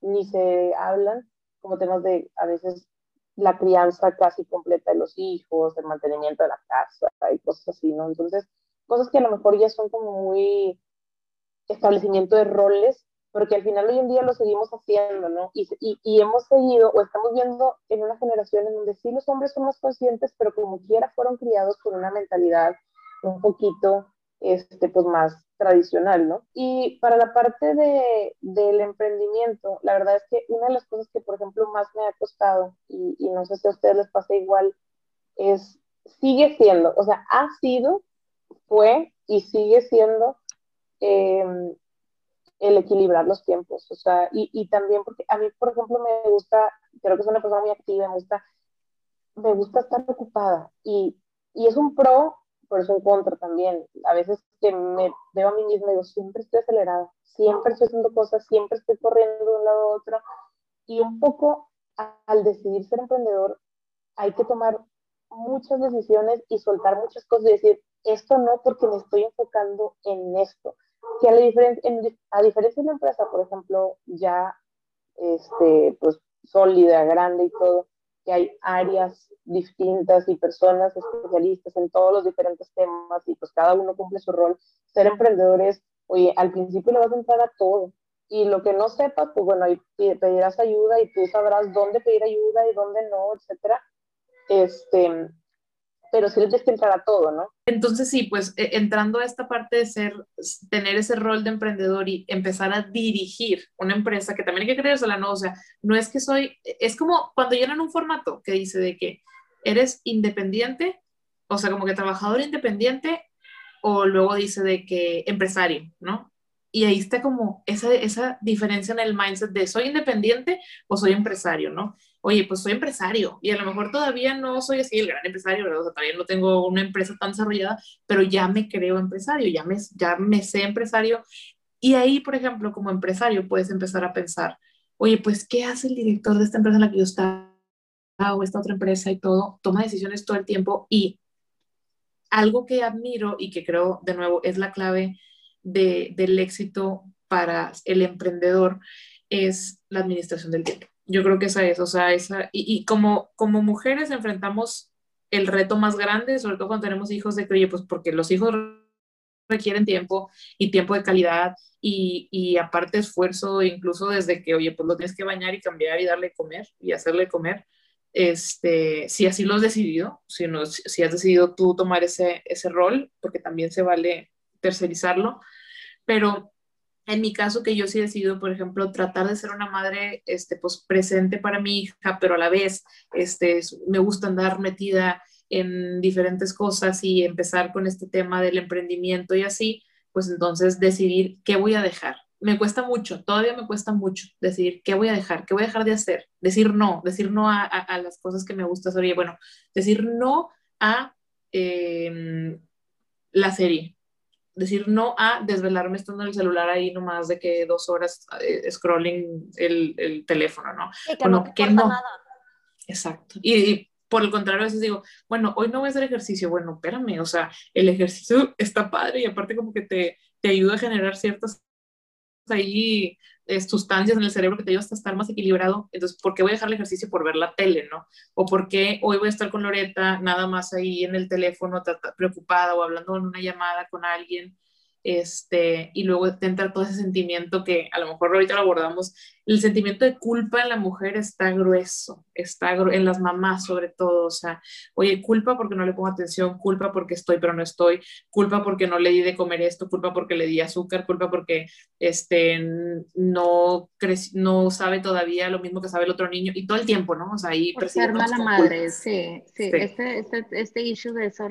ni se hablan, como temas de a veces la crianza casi completa de los hijos, el mantenimiento de la casa y cosas así, ¿no? Entonces, cosas que a lo mejor ya son como muy establecimiento de roles, pero que al final hoy en día lo seguimos haciendo, ¿no? Y, y, y, hemos seguido, o estamos viendo en una generación en donde sí los hombres son más conscientes, pero como quiera fueron criados con una mentalidad un poquito, este, pues más tradicional, ¿no? Y para la parte de, del emprendimiento, la verdad es que una de las cosas que, por ejemplo, más me ha costado, y, y no sé si a ustedes les pasa igual, es, sigue siendo, o sea, ha sido, fue y sigue siendo eh, el equilibrar los tiempos, o sea, y, y, también porque a mí, por ejemplo, me gusta, creo que soy una persona muy activa, me gusta, me gusta estar ocupada, y, y es un pro por eso en contra también. A veces que me veo a mí misma digo, siempre estoy acelerada, siempre estoy haciendo cosas, siempre estoy corriendo de un lado a otro. Y un poco al decidir ser emprendedor, hay que tomar muchas decisiones y soltar muchas cosas y decir, esto no porque me estoy enfocando en esto. Que a, la diferencia, a diferencia de una empresa, por ejemplo, ya este, pues sólida, grande y todo, que hay áreas distintas y personas especialistas en todos los diferentes temas y pues cada uno cumple su rol. Ser emprendedores, oye, al principio le vas a entrar a todo y lo que no sepas, pues bueno, ahí pedirás ayuda y tú sabrás dónde pedir ayuda y dónde no, etcétera. Este, pero sí tienes que entrar a todo, ¿no? Entonces sí, pues e, entrando a esta parte de ser, tener ese rol de emprendedor y empezar a dirigir una empresa, que también hay que creérsela, ¿no? O sea, no es que soy, es como cuando llenan un formato que dice de que eres independiente, o sea, como que trabajador independiente, o luego dice de que empresario, ¿no? Y ahí está como esa, esa diferencia en el mindset de soy independiente o soy empresario, ¿no? Oye, pues soy empresario y a lo mejor todavía no soy así el gran empresario. O sea, todavía no tengo una empresa tan desarrollada, pero ya me creo empresario, ya me, ya me sé empresario. Y ahí, por ejemplo, como empresario, puedes empezar a pensar, oye, pues, ¿qué hace el director de esta empresa en la que yo estaba o esta otra empresa y todo? Toma decisiones todo el tiempo y algo que admiro y que creo, de nuevo, es la clave de, del éxito para el emprendedor es la administración del tiempo. Yo creo que esa es, o sea, esa, y, como, como mujeres enfrentamos el reto más grande, sobre todo cuando tenemos hijos, de que, oye, pues porque los hijos requieren tiempo y tiempo de calidad y, y, aparte esfuerzo, incluso desde que, oye, pues lo tienes que bañar y cambiar y darle comer y hacerle comer. Este, si así lo has decidido, si, no, si has decidido tú tomar ese, ese rol, porque también se vale tercerizarlo, pero en mi caso, que yo sí he decidido, por ejemplo, tratar de ser una madre este, pues, presente para mi hija, pero a la vez este, me gusta andar metida en diferentes cosas y empezar con este tema del emprendimiento y así, pues entonces decidir qué voy a dejar. Me cuesta mucho, todavía me cuesta mucho decidir qué voy a dejar, qué voy a dejar de hacer, decir no, decir no a, las cosas que me gustan. Oye, bueno, decir no a eh, la serie, decir no a desvelarme estando en el celular ahí nomás de que dos horas eh, scrolling el, el, teléfono, ¿no? Sí, que no, que no. Nada. Exacto. Y, y, por el contrario, a veces digo, bueno, hoy no voy a hacer ejercicio. Bueno, espérame, o sea, el ejercicio está padre y aparte como que te, te ayuda a generar ciertas ahí sustancias en el cerebro que te ayudan a estar más equilibrado. Entonces, ¿por qué voy a dejar el ejercicio por ver la tele, no? O por qué hoy voy a estar con Loreta nada más ahí en el teléfono preocupada o hablando en una llamada con alguien. este, y luego te entra todo ese sentimiento que a lo mejor ahorita lo abordamos, el sentimiento de culpa en la mujer está grueso, está en las mamás sobre todo, o sea, oye, culpa porque no le pongo atención, culpa porque estoy pero no estoy, culpa porque no le di de comer esto, culpa porque le di azúcar, culpa porque este, no, no sabe todavía lo mismo que sabe el otro niño, y todo el tiempo, ¿no? O sea, ahí... Por ser mala madre, sí, sí, Este, este, este issue de ser,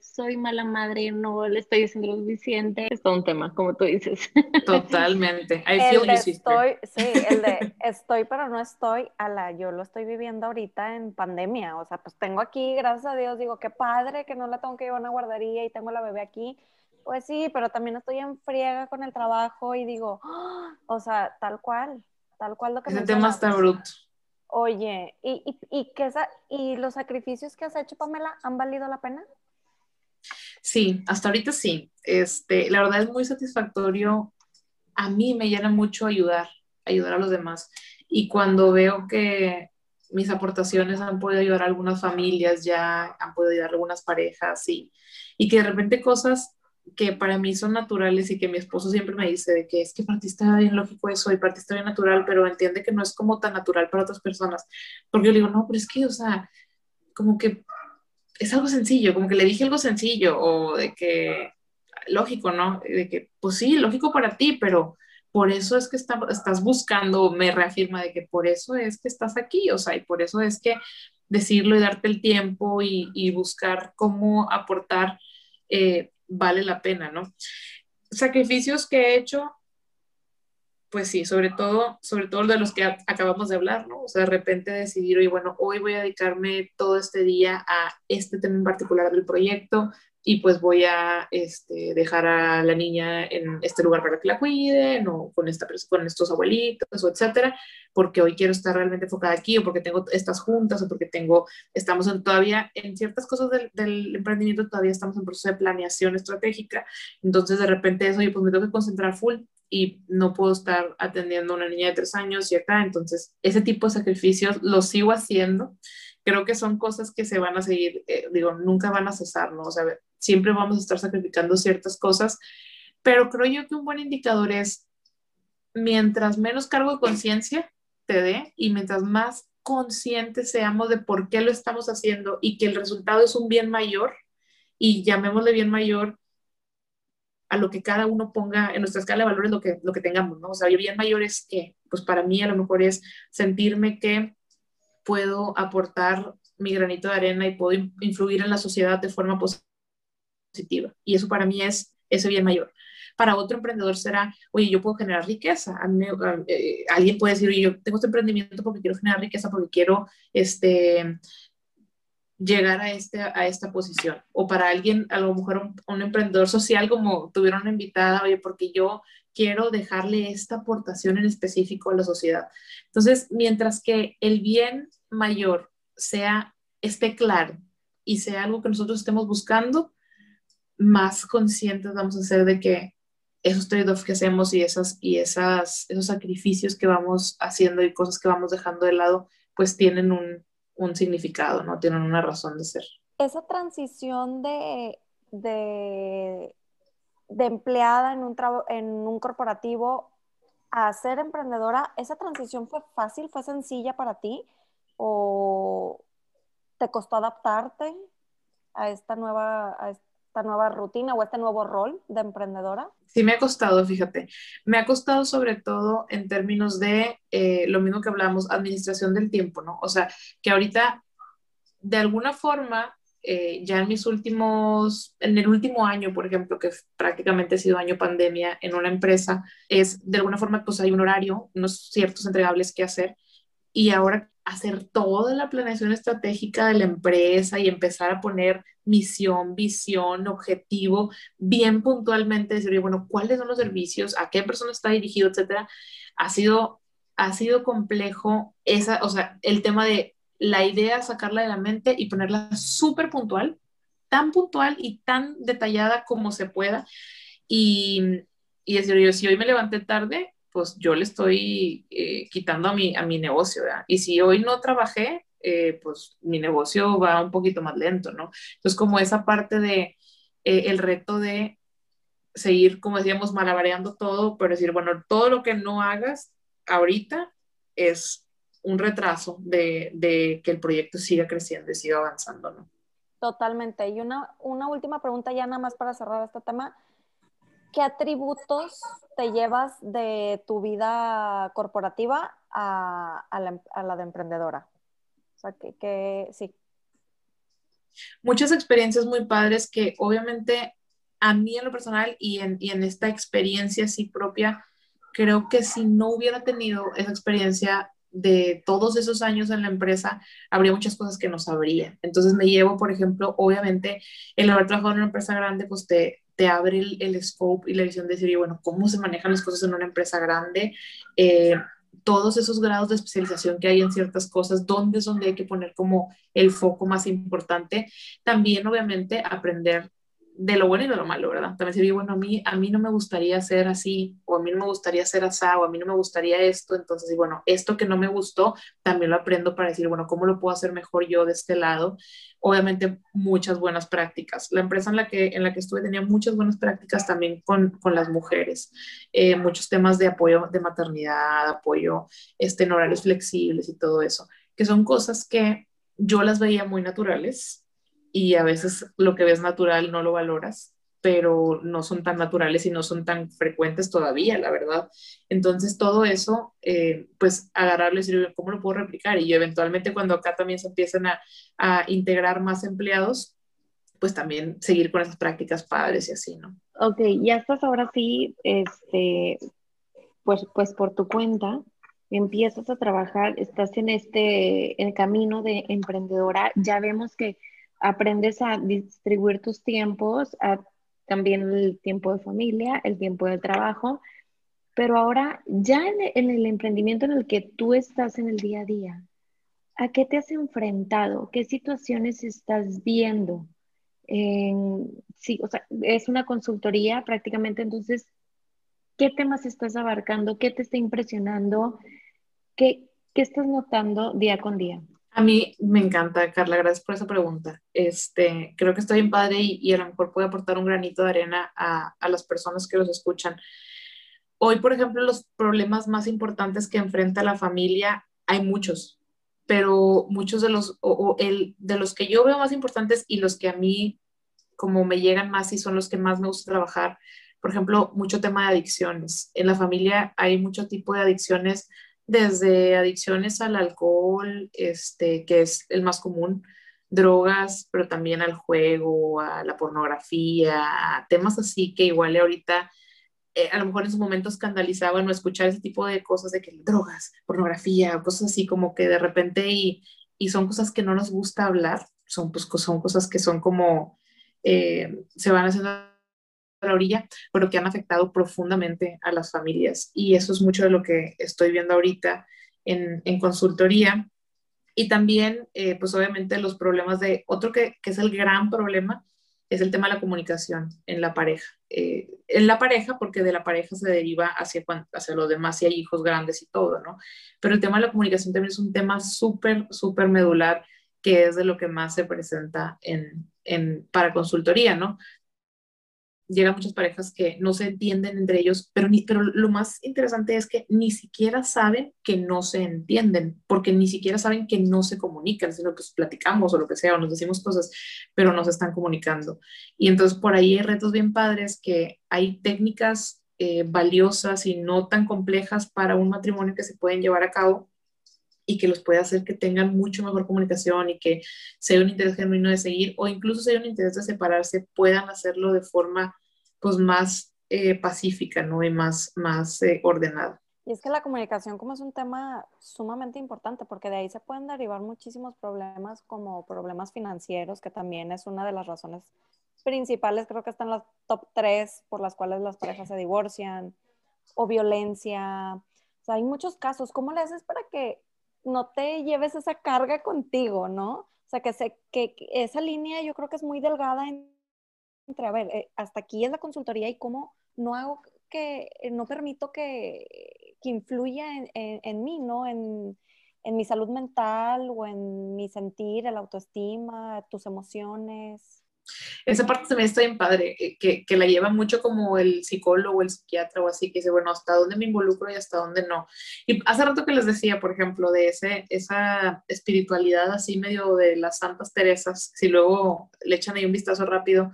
soy mala madre, no le estoy diciendo lo suficiente, es todo un tema, como tú dices. Totalmente. Ahí sí, estoy, sí, el de estoy pero no estoy, a la, yo lo estoy viviendo ahorita en pandemia, o sea, pues tengo aquí, gracias a Dios, digo, qué padre que no la tengo que llevar a una guardería y tengo la bebé aquí, pues sí, pero también estoy en friega con el trabajo y digo, ¡ah! o sea, tal cual, tal cual lo que Ese tema está bruto. Oye, ¿y, y, y, qué, ¿y los sacrificios que has hecho, Pamela, han valido la pena? Sí, hasta ahorita sí. Este, la verdad es muy satisfactorio. A mí me llena mucho ayudar ayudar a los demás. Y cuando veo que mis aportaciones han podido ayudar a algunas familias, ya han podido ayudar a algunas parejas y, y que de repente cosas que para mí son naturales y que mi esposo siempre me dice de que es que para ti está bien lógico eso y para ti está bien natural, pero entiende que no es como tan natural para otras personas. Porque yo le digo, no, pero es que, o sea, como que es algo sencillo, como que le dije algo sencillo o de que, lógico, ¿no? De que, pues sí, lógico para ti, pero por eso es que estás buscando, me reafirma de que por eso es que estás aquí, o sea, y por eso es que decirlo y darte el tiempo y, buscar cómo aportar eh, vale la pena, ¿no? Sacrificios que he hecho, pues sí, sobre todo, sobre todo de los que acabamos de hablar, ¿no? O sea, de repente decidir, oye, bueno, hoy voy a dedicarme todo este día a este tema en particular del proyecto, y pues voy a este, dejar a la niña en este lugar para que la cuiden o con, esta, con estos abuelitos o etcétera, porque hoy quiero estar realmente enfocada aquí o porque tengo estas juntas o porque tengo, estamos en, todavía en ciertas cosas del, del, emprendimiento, todavía estamos en proceso de planeación estratégica, entonces de repente eso, yo pues me tengo que concentrar full y no puedo estar atendiendo a una niña de tres años y acá, entonces ese tipo de sacrificios los sigo haciendo creo que son cosas que se van a seguir, eh, digo, nunca van a cesar, ¿no? O sea, siempre vamos a estar sacrificando ciertas cosas, pero creo yo que un buen indicador es, mientras menos cargo de conciencia te dé y mientras más conscientes seamos de por qué lo estamos haciendo y que el resultado es un bien mayor, y llamémosle bien mayor a lo que cada uno ponga en nuestra escala de valores lo que, lo que tengamos, ¿no? O sea, bien mayor es que, pues para mí a lo mejor es sentirme que puedo aportar mi granito de arena y puedo influir en la sociedad de forma positiva. Y eso para mí es ese bien mayor. Para otro emprendedor será, oye, yo puedo generar riqueza. Eh, alguien puede decir, oye, yo tengo este emprendimiento porque quiero generar riqueza, porque quiero este, llegar a, este, a esta posición. O para alguien, a lo mejor un, un emprendedor social como tuvieron una invitada, oye, porque yo quiero dejarle esta aportación en específico a la sociedad. Entonces, mientras que el bien mayor sea, esté claro y sea algo que nosotros estemos buscando, más conscientes vamos a ser de que esos trade-offs que hacemos y, esas, y esas, esos sacrificios que vamos haciendo y cosas que vamos dejando de lado, pues tienen un, un significado, ¿no? Tienen una razón de ser. Esa transición de, de de empleada en un, en un corporativo a ser emprendedora, ¿esa transición fue fácil, fue sencilla para ti? ¿O te costó adaptarte a esta nueva, esta nueva rutina o este nuevo rol de emprendedora? Sí, me ha costado, fíjate. Me ha costado sobre todo en términos de eh, lo mismo que hablamos, administración del tiempo, ¿no? O sea, que ahorita, de alguna forma, eh, ya en mis últimos, en el último año, por ejemplo, que prácticamente ha sido año pandemia en una empresa, es de alguna forma, pues hay un horario, unos ciertos entregables que hacer y ahora hacer toda la planeación estratégica de la empresa y empezar a poner misión, visión, objetivo, bien puntualmente, decir, bueno, ¿cuáles son los servicios? ¿A qué persona está dirigido? Etcétera. Ha sido, ha sido complejo esa, o sea, el tema de la idea sacarla de la mente y ponerla súper puntual, tan puntual y tan detallada como se pueda. Y, y decir, yo, si hoy me levanté tarde, pues yo le estoy eh, quitando a mi, a mi negocio, ¿verdad? Y si hoy no trabajé, eh, pues mi negocio va un poquito más lento, ¿no? Entonces, como esa parte de eh, el reto de seguir, como decíamos, malabareando todo, pero decir, bueno, todo lo que no hagas ahorita es un retraso de, de que el proyecto siga creciendo y siga avanzando, ¿no? Totalmente. Y una, una última pregunta ya nada más para cerrar este tema. ¿Qué atributos te llevas de tu vida corporativa a, a, la, de emprendedora? O sea, que, sí. Muchas experiencias muy padres que obviamente a mí en lo personal y en, y en esta experiencia así propia, creo que si no hubiera tenido esa experiencia de todos esos años en la empresa, habría muchas cosas que no sabría. Entonces me llevo, por ejemplo, obviamente, el haber trabajado en una empresa grande, pues te, te abre el, scope y la visión de decir, bueno, cómo se manejan las cosas en una empresa grande, eh, todos esos grados de especialización que hay en ciertas cosas, dónde es donde hay que poner como el foco más importante. También, obviamente, aprender de lo bueno y de lo malo, ¿verdad? También sería, bueno, a mí, a mí no me gustaría ser así, o a mí no me gustaría ser así, o a mí no me gustaría esto, entonces, y bueno, esto que no me gustó, también lo aprendo para decir, bueno, ¿cómo lo puedo hacer mejor yo de este lado? Obviamente, muchas buenas prácticas. La empresa en la que, en la que estuve tenía muchas buenas prácticas también con, con las mujeres, eh, muchos temas de apoyo de maternidad, apoyo este, en horarios flexibles y todo eso, que son cosas que yo las veía muy naturales, y a veces lo que ves natural no lo valoras, pero no son tan naturales y no son tan frecuentes todavía, la verdad. Entonces, todo eso, eh, pues agarrarlo y decir, ¿cómo lo puedo replicar? Y eventualmente cuando acá también se empiezan a, a integrar más empleados, pues también seguir con esas prácticas padres y así, ¿no? Ok, ya estás ahora sí, este, pues, pues por tu cuenta, empiezas a trabajar, estás en este, el camino de emprendedora, ya vemos que aprendes a distribuir tus tiempos, también el tiempo de familia, el tiempo de trabajo, pero ahora ya en, el emprendimiento en el que tú estás en el día a día, ¿a qué te has enfrentado? ¿Qué situaciones estás viendo? En, sí, o sea, es una consultoría prácticamente, entonces, ¿qué temas estás abarcando? ¿Qué te está impresionando? ¿Qué, qué estás notando día con día? A mí me encanta, Carla, gracias por esa pregunta. Este, creo que estoy en padre y, y, a lo mejor puede aportar un granito de arena a, a, las personas que los escuchan. Hoy, por ejemplo, los problemas más importantes que enfrenta la familia, hay muchos, pero muchos de los, o, el, de los que yo veo más importantes y los que a mí como me llegan más y son los que más me gusta trabajar, por ejemplo, mucho tema de adicciones. En la familia hay mucho tipo de adicciones desde adicciones al alcohol, este, que es el más común, drogas, pero también al juego, a la pornografía, a temas así que igual ahorita eh, a lo mejor en su momento escandalizaban no escuchar ese tipo de cosas de que drogas, pornografía, cosas así como que de repente y, y son cosas que no nos gusta hablar, son, pues, son cosas que son como, eh, se van haciendo la orilla, pero que han afectado profundamente a las familias. Y eso es mucho de lo que estoy viendo ahorita en, en consultoría. Y también, eh, pues obviamente los problemas de, otro que, que, es el gran problema, es el tema de la comunicación en la pareja. Eh, en la pareja, porque de la pareja se deriva hacia, hacia los demás, si hay hijos grandes y todo, ¿no? Pero el tema de la comunicación también es un tema súper, súper medular, que es de lo que más se presenta en, en, para consultoría, ¿no? Llegan muchas parejas que no se entienden entre ellos, pero, ni, pero lo más interesante es que ni siquiera saben que no se entienden, porque ni siquiera saben que no se comunican, sino que platicamos o lo que sea, o nos decimos cosas, pero no se están comunicando. Y entonces por ahí hay retos bien padres que hay técnicas eh, valiosas y no tan complejas para un matrimonio que se pueden llevar a cabo y que los puede hacer que tengan mucho mejor comunicación y que sea un interés genuino de seguir o incluso sea un interés de separarse, puedan hacerlo de forma pues más eh, pacífica, ¿no? Y más, más eh, ordenada. Y es que la comunicación como es un tema sumamente importante porque de ahí se pueden derivar muchísimos problemas como problemas financieros, que también es una de las razones principales, creo que están las top tres por las cuales las parejas se divorcian, o violencia. O sea, hay muchos casos. ¿Cómo le haces para que no te lleves esa carga contigo, ¿no? O sea, que, que esa línea yo creo que es muy delgada en, entre, a ver, eh, hasta aquí es la consultoría y cómo no hago que, eh, no permito que, que influya en, en, en, mí, ¿no? En, en mi salud mental o en mi sentir, el autoestima, tus emociones. Esa parte también está bien padre, eh, que, que, la lleva mucho como el psicólogo, el psiquiatra o así, que dice, bueno, hasta dónde me involucro y hasta dónde no. Y hace rato que les decía, por ejemplo, de ese, esa espiritualidad así medio de las Santas Teresas, si luego le echan ahí un vistazo rápido,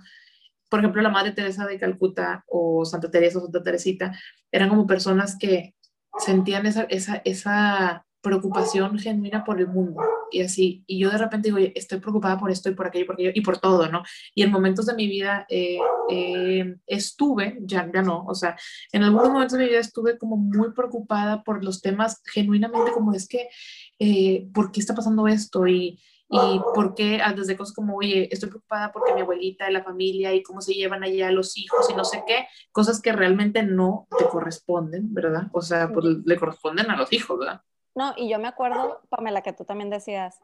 por ejemplo, la Madre Teresa de Calcuta o Santa Teresa o Santa Teresita, eran como personas que sentían esa, esa, esa preocupación genuina por el mundo y así. Y yo de repente digo, estoy preocupada por esto y por aquello, por aquello y por todo, ¿no? Y en momentos de mi vida eh, eh, estuve, ya, ya no, o sea, en algunos momentos de mi vida estuve como muy preocupada por los temas genuinamente como es que, eh, ¿por qué está pasando esto? Y, y por qué, desde cosas como, oye, estoy preocupada porque mi abuelita y la familia y cómo se llevan allá los hijos y no sé qué, cosas que realmente no te corresponden, ¿verdad? O sea, pues le corresponden a los hijos, ¿verdad? No, y yo me acuerdo, Pamela, que tú también decías,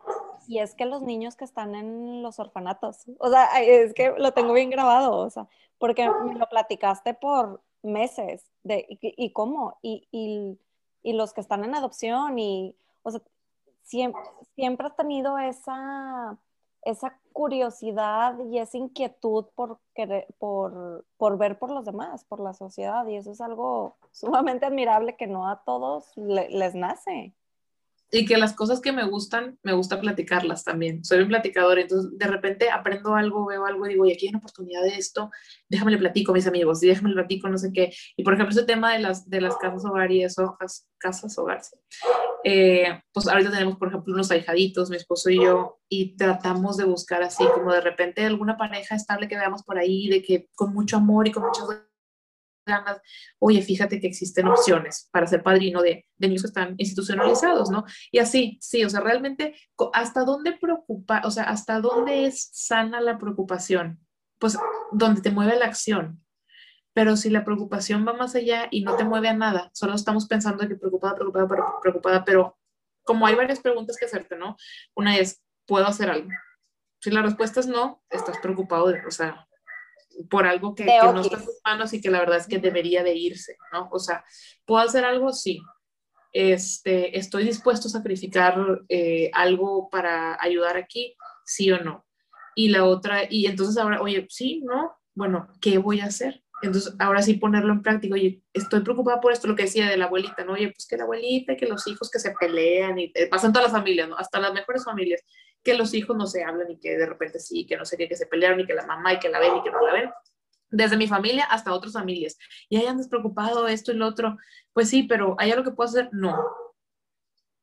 y es que los niños que están en los orfanatos, o sea, es que lo tengo bien grabado, o sea, porque me lo platicaste por meses, de, y, cómo, y, y, los que están en adopción, y, o sea, siempre, siempre has tenido esa, esa curiosidad y esa inquietud por, por, por ver por los demás, por la sociedad, y eso es algo sumamente admirable que no a todos les nace y que las cosas que me gustan, me gusta platicarlas también. Soy un platicador, entonces de repente aprendo algo, veo algo y digo, y aquí hay una oportunidad de esto, déjame le platico a mis amigos, y déjame le platico no sé qué. Y por ejemplo, ese tema de las, de las casas hogar y eso, casas hogar, eh, pues ahorita tenemos, por ejemplo, unos ahijaditos, mi esposo y yo, y tratamos de buscar así, como de repente alguna pareja estable que veamos por ahí, de que con mucho amor y con muchas oye, fíjate que existen opciones para ser padrino de, niños que están institucionalizados, ¿no? Y así, sí, o sea, realmente, ¿hasta dónde preocupa, o sea, hasta dónde es sana la preocupación? Pues donde te mueve la acción. Pero si la preocupación va más allá y no te mueve a nada, solo estamos pensando que preocupada, preocupada, preocupada, pero como hay varias preguntas que hacerte, ¿no? Una es, ¿puedo hacer algo? Si la respuesta es no, estás preocupado, o sea, por algo que, no está en tus manos y que la verdad es que debería de irse, ¿no? O sea, ¿puedo hacer algo? Sí. Este, ¿Estoy dispuesto a sacrificar eh, algo para ayudar aquí? Sí o no. Y la otra, y entonces ahora, oye, sí, ¿no? Bueno, ¿qué voy a hacer? Entonces, ahora sí ponerlo en práctica. Oye, estoy preocupada por esto, lo que decía de la abuelita, ¿no? Oye, pues que la abuelita, que los hijos que se pelean y eh, pasan todas las familias, ¿no? Hasta las mejores familias que los hijos no se hablan y que de repente sí, que no sé qué, que se pelearon y que la mamá y que la ven y que no la ven. Desde mi familia hasta otras familias. Y ahí andas preocupado, esto y lo otro. Pues sí, pero ¿hay algo que puedo hacer? No.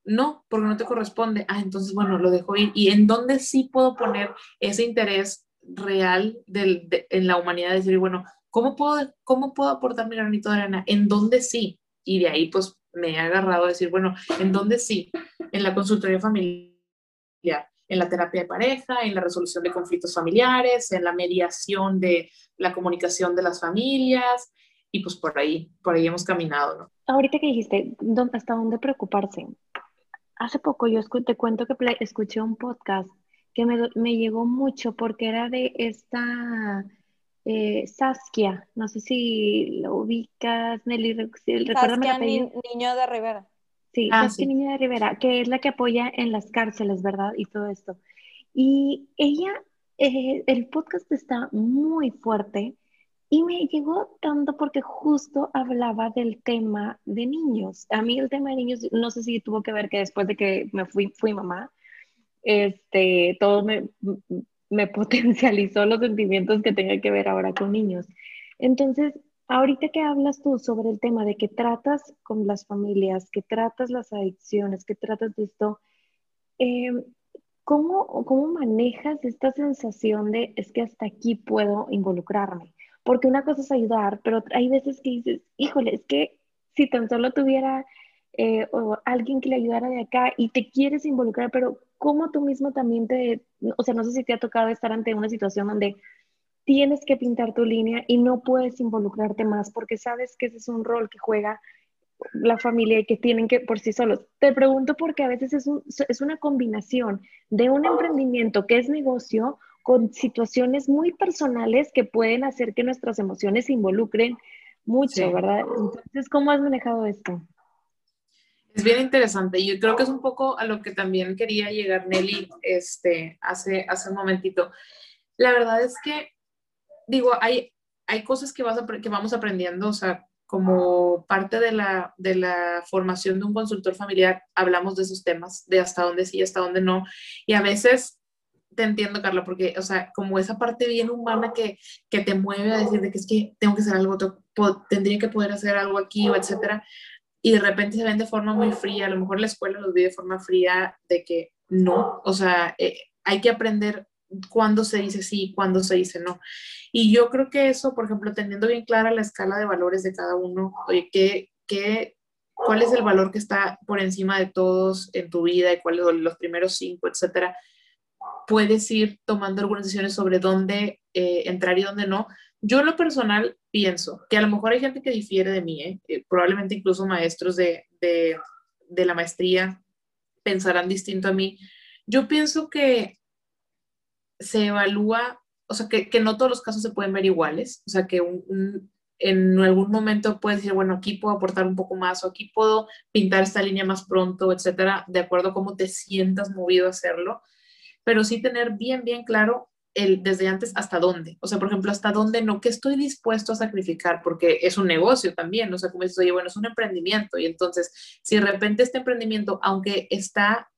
No, porque no te corresponde. Ah, entonces, bueno, lo dejo ir. ¿Y en dónde sí puedo poner ese interés real del, en la humanidad? Decir, bueno, ¿cómo puedo, ¿cómo puedo aportar mi granito de arena? ¿En dónde sí? Y de ahí, pues, me he agarrado a decir, bueno, ¿en dónde sí? En la consultoría familiar en la terapia de pareja, en la resolución de conflictos familiares, en la mediación de la comunicación de las familias y pues por ahí, por ahí hemos caminado, ¿no? Ahorita que dijiste, ¿hasta dónde preocuparse? Hace poco yo te cuento que escuché un podcast que me, me, llegó mucho porque era de esta eh, Saskia, no sé si lo ubicas, Nelly, recuérdame Saskia, niño de Rivera. Sí, ah, Niña de Rivera, que es la que apoya en las cárceles, ¿verdad? Y todo esto. Y ella, eh, el podcast está muy fuerte y me llegó tanto porque justo hablaba del tema de niños. A mí el tema de niños, no sé si tuvo que ver que después de que me fui, fui mamá, este, todo me, me potencializó los sentimientos que tenga que ver ahora con niños. Entonces, Ahorita que hablas tú sobre el tema de que tratas con las familias, que tratas las adicciones, que tratas de esto, eh, ¿cómo, ¿cómo manejas esta sensación de es que hasta aquí puedo involucrarme? Porque una cosa es ayudar, pero hay veces que dices, híjole, es que si tan solo tuviera eh, alguien que le ayudara de acá y te quieres involucrar, pero ¿cómo tú mismo también te, o sea, no sé si te ha tocado estar ante una situación donde tienes que pintar tu línea y no puedes involucrarte más porque sabes que ese es un rol que juega la familia y que tienen que por sí solos. Te pregunto porque a veces es, es una combinación de un emprendimiento que es negocio con situaciones muy personales que pueden hacer que nuestras emociones se involucren mucho, ¿verdad? Entonces, ¿cómo has manejado esto? Es bien interesante. Yo creo que es un poco a lo que también quería llegar Nelly este, hace, hace un momentito La verdad es que, digo, hay, hay cosas que, vas que vamos aprendiendo, o sea, como parte de la, de la formación de un consultor familiar, hablamos de esos temas, de hasta dónde sí, hasta dónde no. Y a veces te entiendo, Carla, porque, o sea, como esa parte bien humana que, que te mueve a decir de que es que tengo que hacer algo, tendría que poder hacer algo aquí, o etcétera, y de repente se ven de forma muy fría, a lo mejor la escuela los ve de forma fría de que no, o sea, eh, hay que aprender cuándo se dice sí, cuándo se dice no. Y yo creo que eso, por ejemplo, teniendo bien clara la escala de valores de cada uno, oye, ¿qué, qué, cuál es el valor que está por encima de todos en tu vida y cuáles son los primeros cinco, etcétera? Puedes ir tomando algunas decisiones sobre dónde eh, entrar y dónde no. Yo lo personal pienso que a lo mejor hay gente que difiere de mí, ¿eh? Eh, probablemente incluso maestros de, de la maestría pensarán distinto a mí. Yo pienso que se evalúa, o sea, que, que, no todos los casos se pueden ver iguales, o sea, que un, en algún momento puedes decir, bueno, aquí puedo aportar un poco más o aquí puedo pintar esta línea más pronto, etcétera, de acuerdo a cómo te sientas movido a hacerlo, pero sí tener bien, bien claro el desde antes hasta dónde. O sea, por ejemplo, hasta dónde no, que estoy dispuesto a sacrificar, porque es un negocio también, o sea, como dices, oye, bueno, es un emprendimiento y entonces, si de repente este emprendimiento, aunque está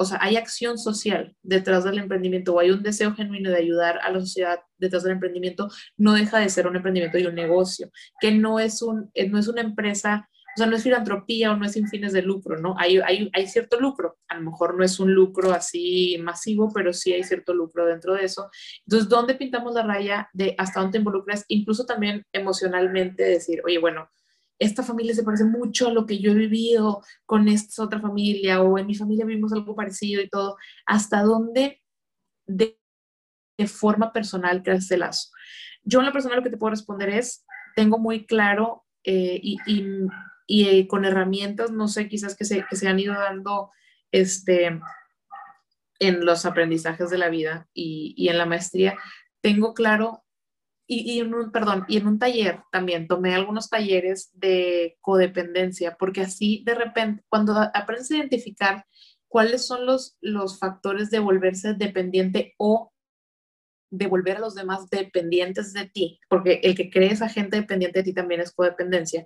o sea, hay acción social detrás del emprendimiento o hay un deseo genuino de ayudar a la sociedad detrás del emprendimiento, no deja de ser un emprendimiento y un negocio, que no es, un, eh, no es una empresa, o sea, no es filantropía o no es sin fines de lucro, ¿no? Hay, hay, hay cierto lucro, a lo mejor no es un lucro así masivo, pero sí hay cierto lucro dentro de eso. Entonces, ¿dónde pintamos la raya de hasta dónde te involucras? Incluso también emocionalmente decir, oye, bueno, esta familia se parece mucho a lo que yo he vivido con esta otra familia o en mi familia vivimos algo parecido y todo, hasta dónde de, forma personal creas ese lazo. Yo en lo personal lo que te puedo responder es, tengo muy claro eh, y, eh, con herramientas, no sé, quizás que se, que se han ido dando este, en los aprendizajes de la vida y en la maestría, tengo claro y, en un, perdón, y en un taller también tomé algunos talleres de codependencia, porque así de repente, cuando aprendes a identificar cuáles son los, los factores de volverse dependiente o de volver a los demás dependientes de ti, porque el que cree esa gente dependiente de ti también es codependencia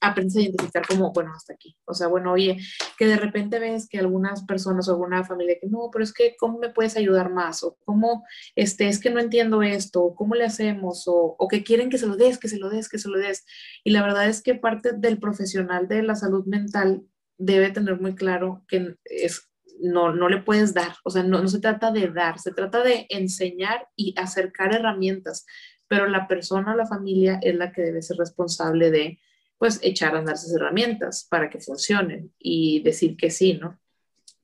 aprendes a identificar como, bueno, hasta aquí. O sea, bueno, oye, que de repente ves que algunas personas o alguna familia que no, pero es que, ¿cómo me puedes ayudar más? O cómo, este, es que no entiendo esto, o cómo le hacemos, o, o que quieren que se lo des, que se lo des, que se lo des. Y la verdad es que parte del profesional de la salud mental debe tener muy claro que es, no, no le puedes dar, o sea, no, no se trata de dar, se trata de enseñar y acercar herramientas, pero la persona o la familia es la que debe ser responsable de pues echar a andar esas herramientas para que funcionen y decir que sí, ¿no?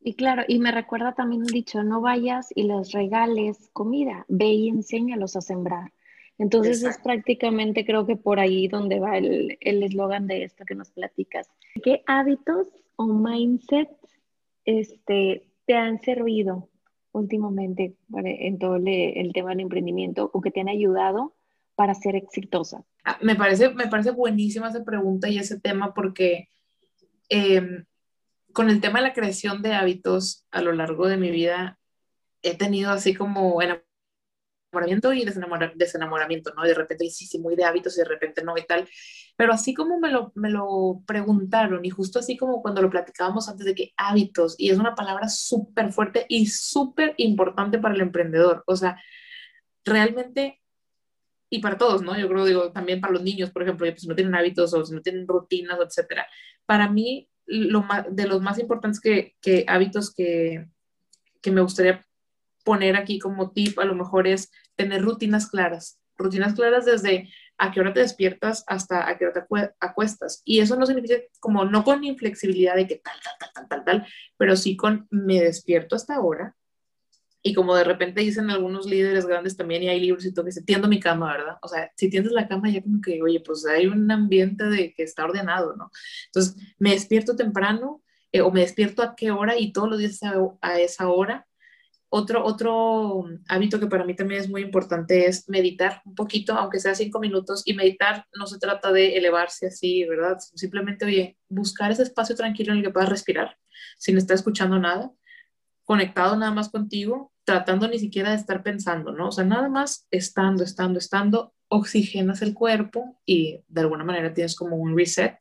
Y claro, y me recuerda también un dicho, no vayas y les regales comida, ve y enséñalos a sembrar. Entonces es prácticamente creo que por ahí donde va el eslogan de esto que nos platicas. ¿Qué hábitos o mindset este, te han servido últimamente en todo el tema del emprendimiento o que te han ayudado para ser exitosa? Ah, me parece, me parece buenísima esa pregunta y ese tema porque em, con el tema de la creación de hábitos a lo largo de mi vida he tenido así como enamoramiento y desenamoramiento, ¿no? De repente sí, sí, muy de hábitos y de repente no y tal. Pero así como me lo, me lo preguntaron y justo así como cuando lo platicábamos antes de que hábitos, y es una palabra súper fuerte y súper importante para el emprendedor. O sea, realmente y para todos, ¿no? Yo creo, digo, también para los niños, por ejemplo, pues, si no tienen hábitos o si no tienen rutinas, etcétera. Para mí, lo más, de los más importantes que, que hábitos que, que me gustaría poner aquí como tip, a lo mejor es tener rutinas claras. Rutinas claras desde a qué hora te despiertas hasta a qué hora te acuestas. Y eso no significa como no con inflexibilidad de que tal, tal, tal, tal, tal, tal, pero sí con me despierto hasta ahora, y como de repente dicen algunos líderes grandes también, y hay libros y todo, que se tiendo mi cama, ¿verdad? O sea, si tiendes la cama ya como que, oye, pues hay un ambiente de que está ordenado, ¿no? Entonces, me despierto temprano eh, o me despierto a qué hora y todos los días a, esa hora. Otro, otro hábito que para mí también es muy importante es meditar un poquito, aunque sea cinco minutos. Y meditar no se trata de elevarse así, ¿verdad? Simplemente, oye, buscar ese espacio tranquilo en el que puedas respirar sin estar escuchando nada, conectado nada más contigo tratando ni siquiera de estar pensando, ¿no? O sea, nada más estando, estando, estando, oxigenas el cuerpo y de alguna manera tienes como un reset.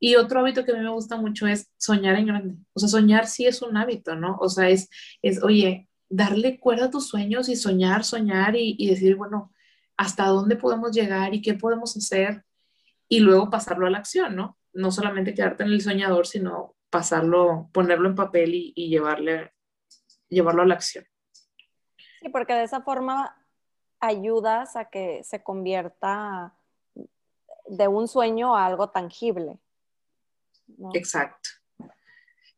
Y otro hábito que a mí me gusta mucho es soñar en grande. O sea, soñar sí es un hábito, ¿no? O sea, es, es oye, darle cuerda a tus sueños y soñar, soñar y, decir, bueno, ¿hasta dónde podemos llegar y qué podemos hacer? Y luego pasarlo a la acción, ¿no? No solamente quedarte en el soñador, sino pasarlo, ponerlo en papel y, y llevarle, llevarlo a la acción. Sí, porque de esa forma ayudas a que se convierta de un sueño a algo tangible. ¿no? Exacto.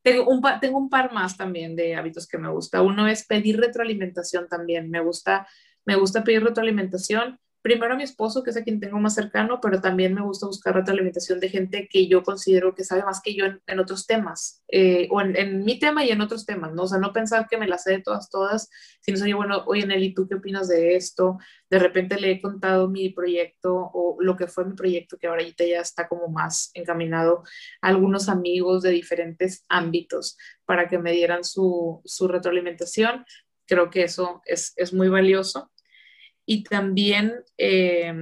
Tengo un, tengo un par más también de hábitos que me gusta. Uno es pedir retroalimentación también. Me gusta, me gusta pedir retroalimentación primero a mi esposo, que es a quien tengo más cercano, pero también me gusta buscar retroalimentación de gente que yo considero que sabe más que yo en, otros temas, eh, o en, en, mi tema y en otros temas, ¿no? O sea, no pensar que me las sé de todas, todas, sino oye, bueno, oye, Nelly, ¿tú qué opinas de esto? De repente le he contado mi proyecto o lo que fue mi proyecto, que ahora ya está como más encaminado a algunos amigos de diferentes ámbitos para que me dieran su, su retroalimentación. Creo que eso es, es muy valioso y también eh,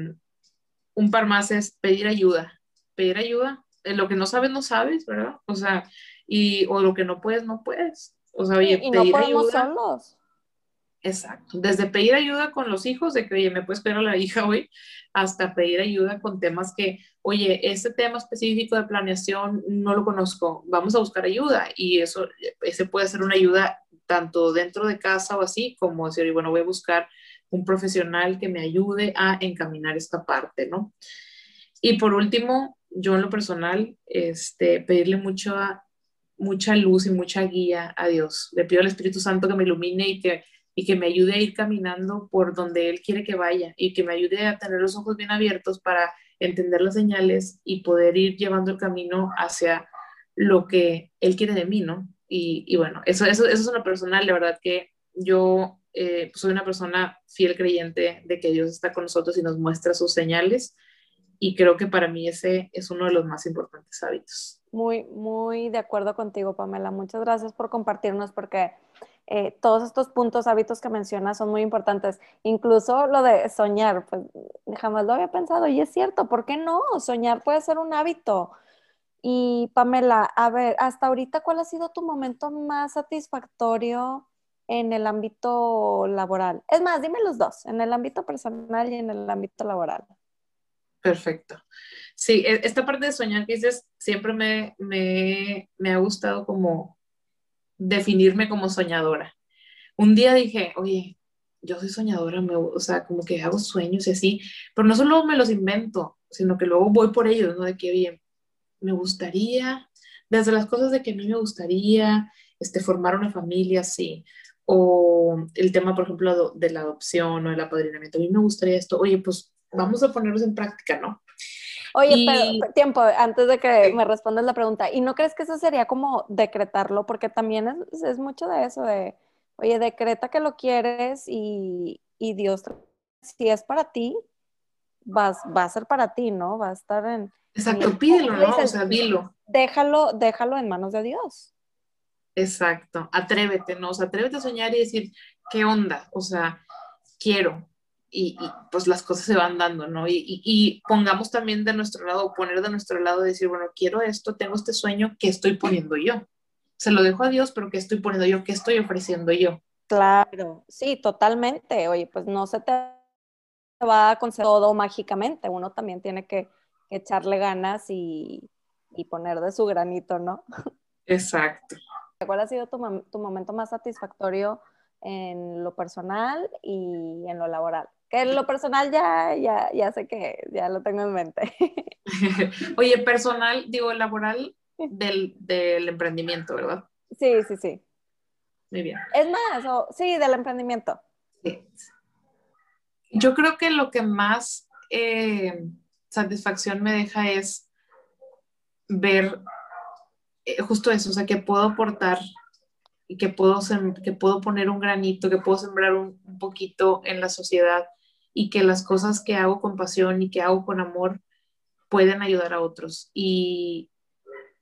un par más es pedir ayuda. Pedir ayuda. En lo que no sabes, no sabes, ¿verdad? O sea, y, o lo que no puedes, no puedes. O sea, oye, y, y pedir no ayuda. solos. Exacto. Desde pedir ayuda con los hijos, de que, oye, me puedes pedir a la hija hoy, hasta pedir ayuda con temas que, oye, este tema específico de planeación no lo conozco, vamos a buscar ayuda. Y eso, ese puede ser una ayuda tanto dentro de casa o así, como decir, bueno, voy a buscar un profesional que me ayude a encaminar esta parte, ¿no? Y por último, yo en lo personal, este, pedirle mucho, mucha luz y mucha guía a Dios. Le pido al Espíritu Santo que me ilumine y que, y que me ayude a ir caminando por donde Él quiere que vaya y que me ayude a tener los ojos bien abiertos para entender las señales y poder ir llevando el camino hacia lo que Él quiere de mí, ¿no? Y, y bueno, eso, eso, eso es una personal, la verdad que yo eh, soy una persona fiel creyente de que Dios está con nosotros y nos muestra sus señales y creo que para mí ese es uno de los más importantes hábitos. Muy, muy de acuerdo contigo, Pamela. Muchas gracias por compartirnos porque eh, todos estos puntos, hábitos que mencionas son muy importantes. Incluso lo de soñar, pues jamás lo había pensado y es cierto, ¿por qué no? Soñar puede ser un hábito. Y Pamela, a ver, hasta ahorita, ¿cuál ha sido tu momento más satisfactorio en el ámbito laboral? Es más, dime los dos, en el ámbito personal y en el ámbito laboral. Perfecto. Sí, e, esta parte de soñar que dices, siempre me, me, me ha gustado como definirme como soñadora. Un día dije, oye, yo soy soñadora, me, o sea, como que hago sueños y así, pero no solo me los invento, sino que luego voy por ellos, ¿no? De que, oye, me gustaría, desde las cosas de que a mí me gustaría, este, formar una familia, sí, o el tema, por ejemplo, de la adopción o el apadrinamiento. A mí me gustaría esto, oye, pues vamos a ponerlos en práctica, ¿no? Oye, y... pero tiempo, antes de que me respondas la pregunta, ¿y no crees que eso sería como decretarlo? Porque también es, es mucho de eso, de, oye, decreta que lo quieres y, y Dios, si es para ti, vas, va a ser para ti, ¿no? Va a estar en... Exacto, en pídelo, ¿no? O sea, dilo. Déjalo, déjalo en manos de Dios. Exacto, atrévete, ¿no? O sea, atrévete a soñar y decir, ¿qué onda? O sea, quiero. Y, y pues las cosas se van dando, ¿no? Y, y, y, pongamos también de nuestro lado, poner de nuestro lado, decir, bueno, quiero esto, tengo este sueño, ¿qué estoy poniendo yo? Se lo dejo a Dios, pero ¿qué estoy poniendo yo? ¿Qué estoy ofreciendo yo? Claro, sí, totalmente. Oye, pues no se te va a conceder todo mágicamente, uno también tiene que, que echarle ganas y, y poner de su granito, ¿no? Exacto. ¿Cuál ha sido tu, tu, momento más satisfactorio en lo personal y en lo laboral? Que en lo personal ya, ya, ya sé que ya lo tengo en mente. Oye, personal, digo, laboral del, del emprendimiento, ¿verdad? Sí, sí, sí. Muy bien. Es más, o, sí, del emprendimiento. Sí. Yo creo que lo que más eh, satisfacción me deja es ver eh, justo eso, o sea, que puedo aportar y que puedo, que puedo poner un granito, que puedo sembrar un, un, poquito en la sociedad y que las cosas que hago con pasión y que hago con amor pueden ayudar a otros. Y,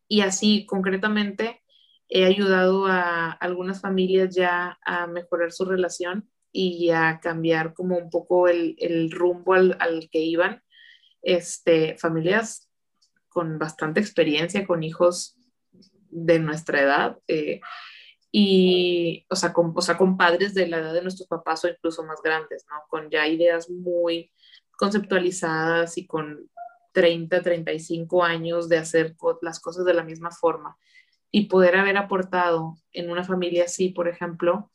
y así, concretamente, he ayudado a algunas familias ya a mejorar su relación y a cambiar como un poco el, el rumbo al, al, que iban. Este, familias con bastante experiencia, con hijos de nuestra edad. Eh, y, o sea, con, o sea, con padres de la edad de nuestros papás o incluso más grandes, ¿no? Con ya ideas muy conceptualizadas y con 30, 35 años de hacer las cosas de la misma forma. Y poder haber aportado en una familia así, por ejemplo,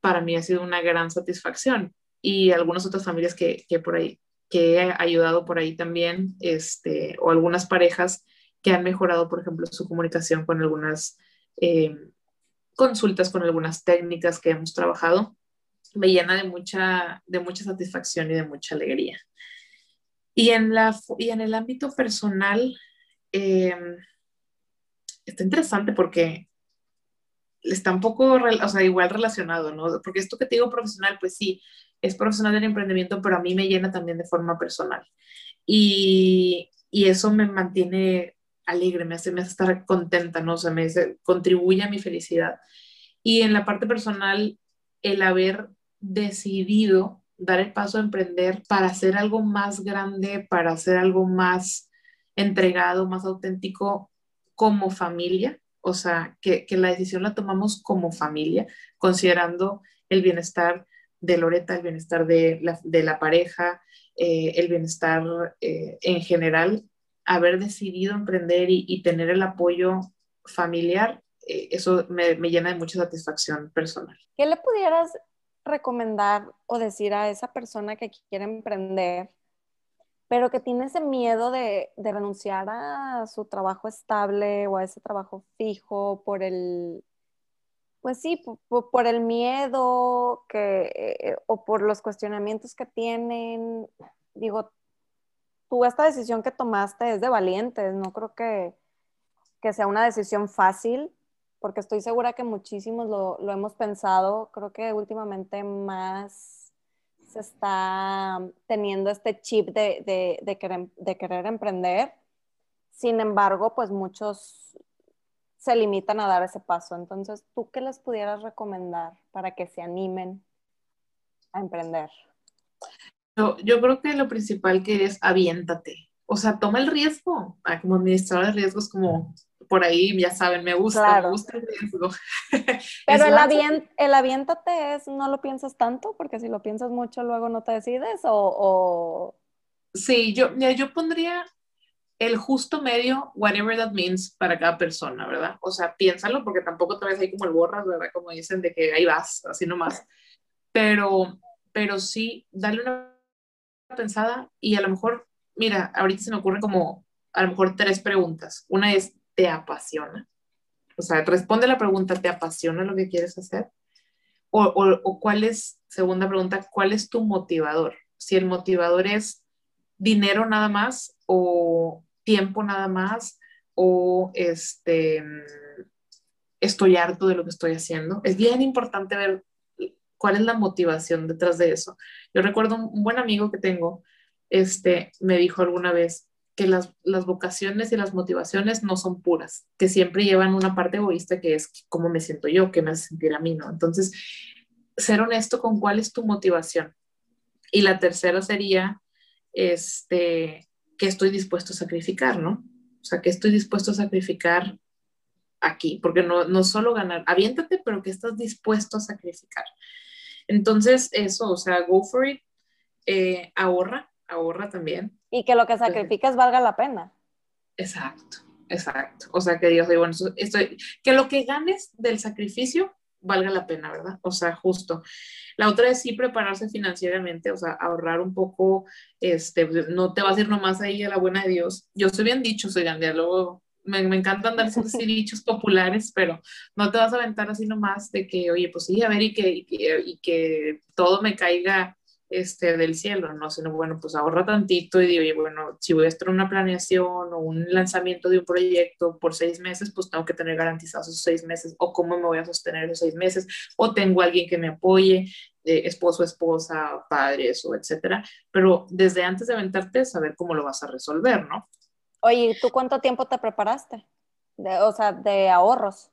para mí ha sido una gran satisfacción. Y algunas otras familias que, que por ahí, que he ayudado por ahí también, este, o algunas parejas que han mejorado, por ejemplo, su comunicación con algunas eh, consultas, con algunas técnicas que hemos trabajado, me llena de mucha, de mucha satisfacción y de mucha alegría. Y en, la, y en el ámbito personal, eh, está interesante porque está un poco, o sea, igual relacionado, ¿no? Porque esto que te digo profesional, pues sí, es profesional del emprendimiento, pero a mí me llena también de forma personal. Y, y eso me mantiene alegre, me hace, me hace estar contenta, ¿no? O me contribuye a mi felicidad. Y en la parte personal, el haber decidido dar el paso a emprender para hacer algo más grande, para hacer algo más entregado, más auténtico como familia, o sea, que, que la decisión la tomamos como familia, considerando el bienestar de Loreta, el bienestar de la, de la pareja, eh, el bienestar eh, en general, haber decidido emprender y, tener el apoyo familiar, eh, eso me, me, llena de mucha satisfacción personal. ¿Qué le pudieras recomendar o decir a esa persona que quiere emprender, pero que tiene ese miedo de, de renunciar a su trabajo estable o a ese trabajo fijo por el, pues sí, por, por el miedo que, eh, o por los cuestionamientos que tienen. Digo, tú esta decisión que tomaste es de valientes, no creo que, que sea una decisión fácil, porque estoy segura que muchísimos lo, lo hemos pensado. Creo que últimamente más se está teniendo este chip de, de, querer, de querer emprender. Sin embargo, pues muchos se limitan a dar ese paso. Entonces, ¿tú qué les pudieras recomendar para que se animen a emprender? Yo, yo creo que lo principal que es aviéntate. O sea, toma el riesgo. Ah, como administrador de riesgos, como por ahí, ya saben, me gusta, claro. me gusta el riesgo. Pero el, avient, el, aviéntate es, no lo piensas tanto, porque si lo piensas mucho, luego no te decides, o... o... Sí, yo, yo pondría el justo medio, whatever that means, para cada persona, ¿verdad? O sea, piénsalo, porque tampoco te ves ahí como el borras, ¿verdad? Como dicen, de que ahí vas, así nomás. Pero, pero sí, dale una pensada y a lo mejor, mira, ahorita se me ocurren como a lo mejor tres preguntas. Una es, ¿te apasiona? O sea, responde la pregunta, ¿te apasiona lo que quieres hacer? O, o, o cuál es, segunda pregunta, ¿cuál es tu motivador? Si el motivador es dinero nada más o tiempo nada más o este, estoy harto de lo que estoy haciendo. Es bien importante ver cuál es la motivación detrás de eso. Yo recuerdo un, buen amigo que tengo, este, me dijo alguna vez que las, vocaciones y las motivaciones no son puras, que siempre llevan una parte egoísta que es cómo me siento yo, qué me hace sentir a mí, ¿no? Entonces, ser honesto con cuál es tu motivación. Y la tercera sería, este, qué estoy dispuesto a sacrificar, ¿no? O sea, qué estoy dispuesto a sacrificar aquí, porque no, no solo ganar, aviéntate, pero que estás dispuesto a sacrificar. Entonces, eso, o sea, go for it, eh, ahorra, ahorra también. Y que lo que sacrificas valga la pena. Exacto, exacto. O sea, que Dios, bueno, estoy, que lo que ganes del sacrificio valga la pena, ¿verdad? O sea, justo. La otra es sí prepararse financieramente, o sea, ahorrar un poco, este, no te vas a ir nomás ahí a la buena de Dios. Yo soy bien dicho, soy grande, luego me, me encanta andar así dichos populares, pero no te vas a aventar así nomás de que, oye, pues sí, a ver, y que, y que, y que todo me caiga este, del cielo, ¿no? Sino, bueno, pues ahorra tantito y digo, oye, bueno, si voy a estar una planeación o un lanzamiento de un proyecto por seis meses, pues tengo que tener garantizados esos seis meses, o cómo me voy a sostener esos seis meses, o tengo alguien que me apoye, eh, esposo, esposa, padres, o etcétera. Pero desde antes de aventarte, saber cómo lo vas a resolver, ¿no? Oye, ¿tú cuánto tiempo te preparaste? De, o sea, de ahorros.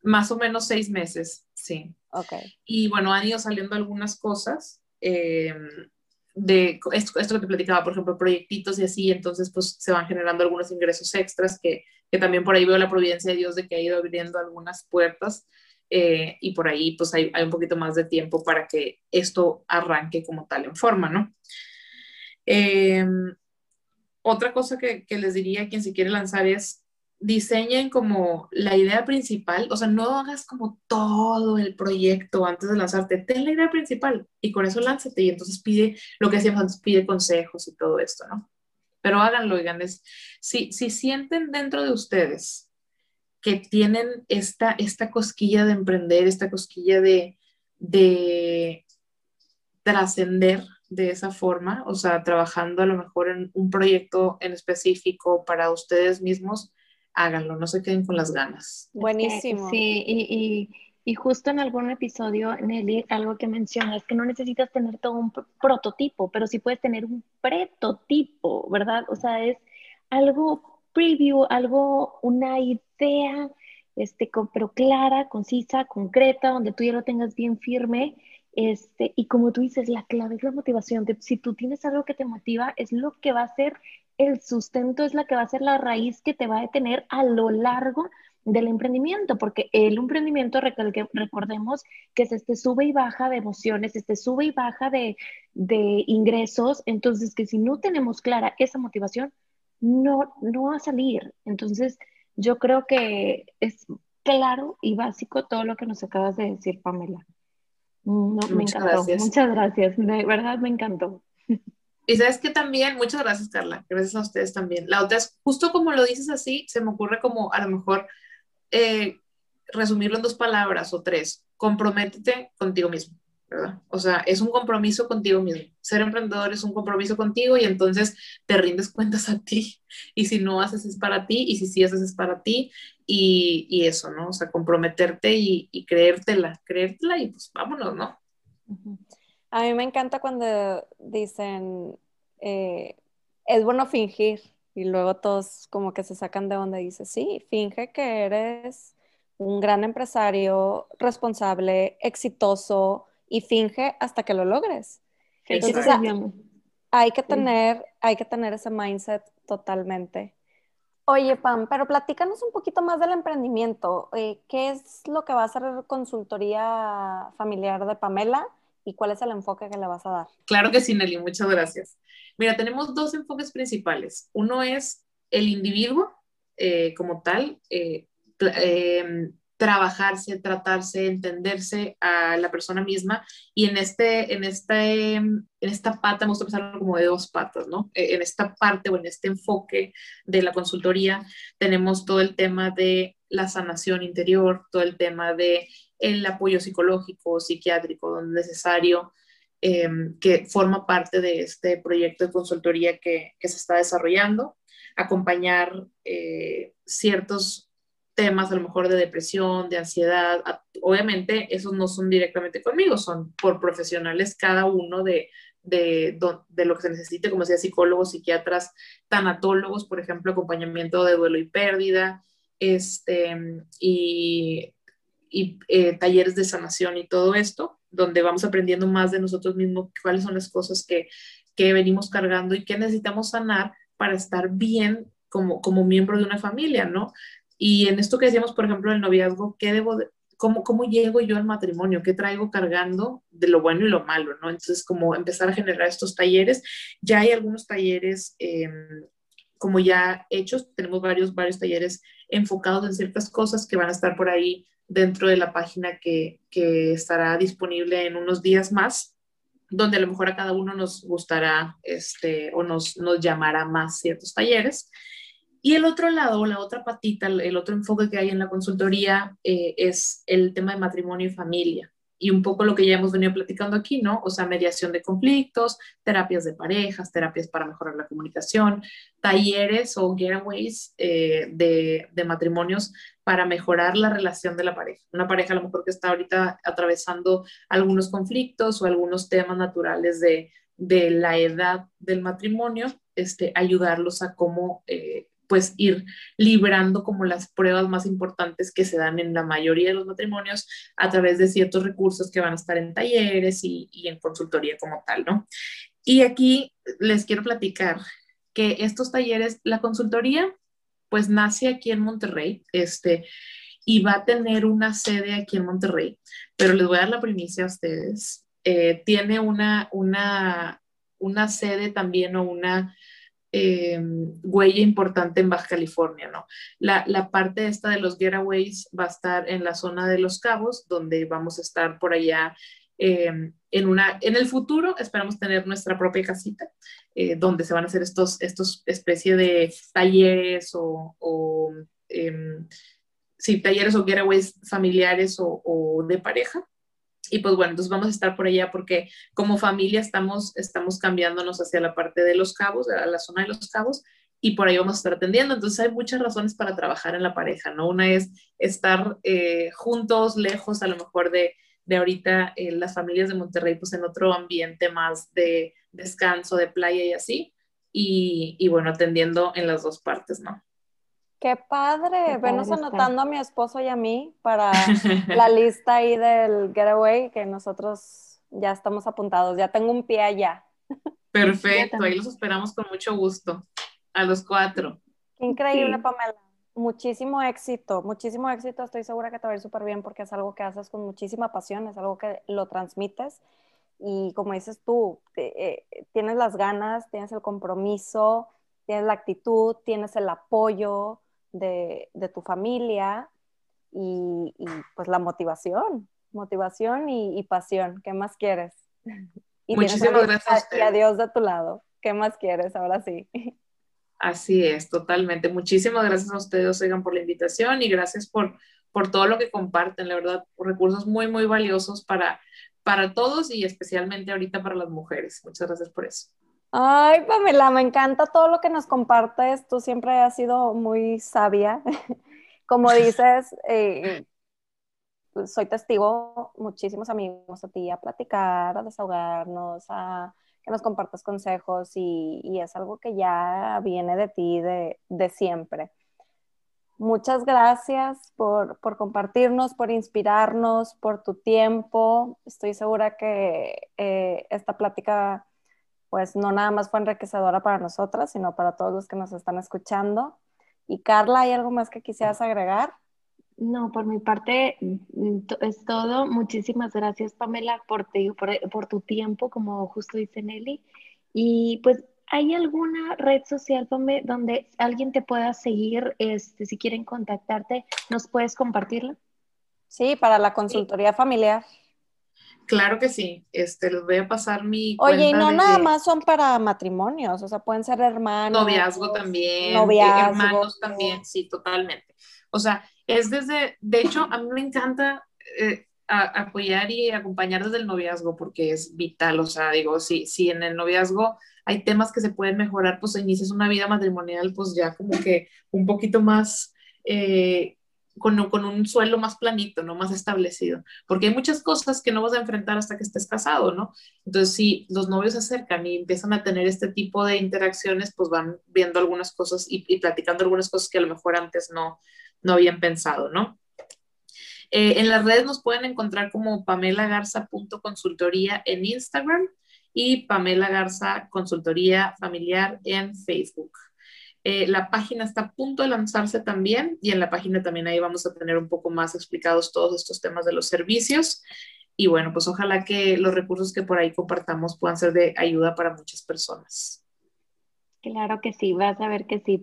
Más o menos seis meses, sí. Ok. Y bueno, han ido saliendo algunas cosas. Eh, de esto, esto que te platicaba, por ejemplo, proyectitos y así, entonces pues se van generando algunos ingresos extras que, que también por ahí veo la providencia de Dios de que ha ido abriendo algunas puertas eh, y por ahí pues hay, hay, un poquito más de tiempo para que esto arranque como tal en forma, ¿no? Eh, otra cosa que, les diría a quien se quiere lanzar es diseñen como la idea principal, o sea, no hagas como todo el proyecto antes de lanzarte, ten la idea principal y con eso lánzate y entonces pide lo que hacíamos antes, pide consejos y todo esto, ¿no? Pero háganlo, oigan, es, si, si sienten dentro de ustedes que tienen esta, esta cosquilla de emprender, esta cosquilla de, de trascender de esa forma, o sea, trabajando a lo mejor en un proyecto en específico para ustedes mismos, háganlo, no se queden con las ganas. Buenísimo. Sí, y, y, justo en algún episodio, Nelly, algo que mencionas, que no necesitas tener todo un prototipo, pero sí puedes tener un prototipo, ¿verdad? O sea, es algo preview, algo, una idea, este, pero clara, concisa, concreta, donde tú ya lo tengas bien firme. Este, y como tú dices, la clave es la motivación. Si tú tienes algo que te motiva, es lo que va a ser el sustento es la que va a ser la raíz que te va a detener a lo largo del emprendimiento, porque el emprendimiento, recordemos que es este sube y baja de emociones, este sube y baja de, de ingresos, entonces que si no tenemos clara esa motivación, no, no va a salir. Entonces, yo creo que es claro y básico todo lo que nos acabas de decir, Pamela. No, me encantó. Muchas gracias. De verdad me encantó. Y sabes que también, muchas gracias Carla, gracias a ustedes también. La otra es, justo como lo dices así, se me ocurre como a lo mejor eh, resumirlo en dos palabras o tres, comprométete contigo mismo, O sea, es un compromiso contigo mismo. Ser emprendedor es un compromiso contigo y entonces te rindes cuentas a ti. Y si no haces es para ti y si sí haces es para ti y, y eso, ¿no? O sea, comprometerte y, y creértela, creértela y pues vámonos, ¿no? A mí me encanta cuando dicen, eh, es bueno fingir y luego todos como que se sacan de donde dice, sí, finge que eres un gran empresario, responsable, exitoso y finge hasta que lo logres. Entonces, hay que tener, hay que tener ese mindset totalmente. Oye, Pam, pero platícanos un poquito más del emprendimiento. Eh, ¿Qué es lo que va a ser consultoría familiar de Pamela? y cuál es el enfoque que le vas a dar. Claro que sí, Nelly, muchas gracias. Mira, tenemos dos enfoques principales. Uno es el individuo eh, como tal, eh, em, trabajarse, tratarse, entenderse a la persona misma y en, este, en, este, en esta pata, vamos a pensar como de dos patas, ¿no? E, en esta parte o en este enfoque de la consultoría tenemos todo el tema de la sanación interior, todo el tema de el apoyo psicológico, psiquiátrico, donde es necesario, em, que forma parte de este proyecto de consultoría que, se está desarrollando, acompañar eh, ciertos temas a lo mejor de depresión, de ansiedad. Obviamente esos no son directamente conmigo, son por profesionales cada uno de, de, de, lo que se necesite, como decía, psicólogos, psiquiatras, tanatólogos, por ejemplo, acompañamiento de duelo y pérdida, este, y y eh, talleres de sanación y todo esto, donde vamos aprendiendo más de nosotros mismos, cuáles son las cosas que, que venimos cargando y qué necesitamos sanar para estar bien como, como miembro de una familia, ¿no? Y en esto que decíamos, por ejemplo, el noviazgo, ¿qué debo cómo, ¿cómo llego yo al matrimonio? ¿Qué traigo cargando de lo bueno y lo malo, ¿no? Entonces, como empezar a generar estos talleres. Ya hay algunos talleres em, como ya hechos, tenemos varios, varios talleres enfocados en ciertas cosas que van a estar por ahí dentro de la página que, que, estará disponible en unos días más, donde a lo mejor a cada uno nos gustará este, o nos, nos llamará más ciertos talleres. Y el otro lado, la otra patita, el otro enfoque que hay en la consultoría eh, es el tema de matrimonio y familia y un poco lo que ya hemos venido platicando aquí, ¿no? O sea, mediación de conflictos, terapias de parejas, terapias para mejorar la comunicación, talleres o getaways eh, de, de, matrimonios para mejorar la relación de la pareja. Una pareja a lo mejor que está ahorita atravesando algunos conflictos o algunos temas naturales de, de la edad del matrimonio, este, ayudarlos a cómo... Eh, pues ir librando como las pruebas más importantes que se dan en la mayoría de los matrimonios a través de ciertos recursos que van a estar en talleres y, en consultoría como tal, ¿no? Y aquí les quiero platicar que estos talleres, la consultoría, pues nace aquí en Monterrey, este, y va a tener una sede aquí en Monterrey, pero les voy a dar la primicia a ustedes. Eh, tiene una, una, una sede también o una eh, huella importante en Baja California, ¿no? La, la, parte esta de los getaways va a estar en la zona de Los Cabos, donde vamos a estar por allá eh, en, una, en el futuro esperamos tener nuestra propia casita, eh, donde se van a hacer estos, estos especie de talleres o, o em, sí, talleres o getaways familiares o, o de pareja. Y pues bueno, entonces vamos a estar por allá porque como familia estamos, estamos cambiándonos hacia la parte de los cabos, a la zona de los cabos, y por ahí vamos a estar atendiendo. Entonces hay muchas razones para trabajar en la pareja, ¿no? Una es estar eh, juntos, lejos a lo mejor de, de ahorita eh, las familias de Monterrey, pues en otro ambiente más de descanso, de playa y así. Y, y bueno, atendiendo en las dos partes, ¿no? Qué padre, venos anotando a mi esposo y a mí para la lista ahí del getaway que nosotros ya estamos apuntados, ya tengo un pie allá. Perfecto, ahí los esperamos con mucho gusto, a los cuatro. Qué increíble, Pamela. Muchísimo éxito, muchísimo éxito. Estoy segura que te va a ir súper bien porque es algo que haces con muchísima pasión, es algo que lo transmites y como dices tú, eh, tienes las ganas, tienes el compromiso, tienes la actitud, tienes el apoyo, de, tu familia y, pues la motivación, motivación y, pasión. ¿Qué más quieres? Y Muchísimas gracias. Y a Dios de tu lado. ¿Qué más quieres? Ahora sí. Así es, totalmente. Muchísimas gracias a ustedes, Oigan, por la invitación y gracias por, por todo lo que comparten. La verdad, recursos muy, muy valiosos para, para todos y especialmente ahorita para las mujeres. Muchas gracias por eso. Ay, Pamela, me encanta todo lo que nos compartes. Tú siempre has sido muy sabia. Como dices, eh, pues, soy testigo, muchísimos amigos a ti a platicar, a desahogarnos, a que nos compartas consejos y, es algo que ya viene de ti de, siempre. Muchas gracias por, compartirnos, por inspirarnos, por tu tiempo. Estoy segura que eh, esta plática pues no nada más fue enriquecedora para nosotras, sino para todos los que nos están escuchando. Y Carla, ¿hay algo más que quisieras agregar? No, por mi parte mm, es todo. Muchísimas gracias, Pamela, por, por, tu tiempo, como justo dice Nelly. Y pues, ¿hay alguna red social, Pamela, donde alguien te pueda seguir? Este, si quieren contactarte, ¿nos puedes compartirla? Sí, para la consultoría familiar. Claro que sí, este, les voy a pasar mi. Oye, y no nada más son para matrimonios, o sea, pueden ser hermanos. Noviazgo también. Noviazgo. Hermanos también, sí, totalmente. O sea, es desde, de hecho, a mí me encanta eh, apoyar y acompañar desde el noviazgo porque es vital, o sea, digo, si, si en el noviazgo hay temas que se pueden mejorar, pues inicias una vida matrimonial, pues ya como que un poquito más. Eh, con, un suelo más planito, ¿no? Más establecido. Porque hay muchas cosas que no vas a enfrentar hasta que estés casado, ¿no? Entonces, si los novios se acercan y empiezan a tener este tipo de interacciones, pues van viendo algunas cosas y, platicando algunas cosas que a lo mejor antes no, no habían pensado, ¿no? Eh, en las redes nos pueden encontrar como Pamela Garza consultoría en Instagram y Pamela Garza Consultoría Familiar en Facebook. Eh, la página está a punto de lanzarse también y en la página también ahí vamos a tener un poco más explicados todos estos temas de los servicios. Y bueno, pues ojalá que los recursos que por ahí compartamos puedan ser de ayuda para muchas personas. Claro que sí, vas a ver que sí.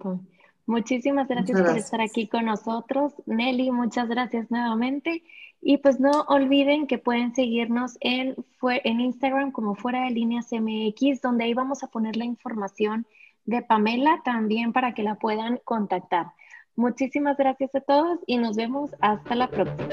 Muchísimas gracias, por estar aquí con nosotros. Nelly, muchas gracias nuevamente. Y pues no olviden que pueden seguirnos en, en Instagram como fuera de líneas MX, donde ahí vamos a poner la información de Pamela también para que la puedan contactar. Muchísimas gracias a todos y nos vemos hasta la próxima.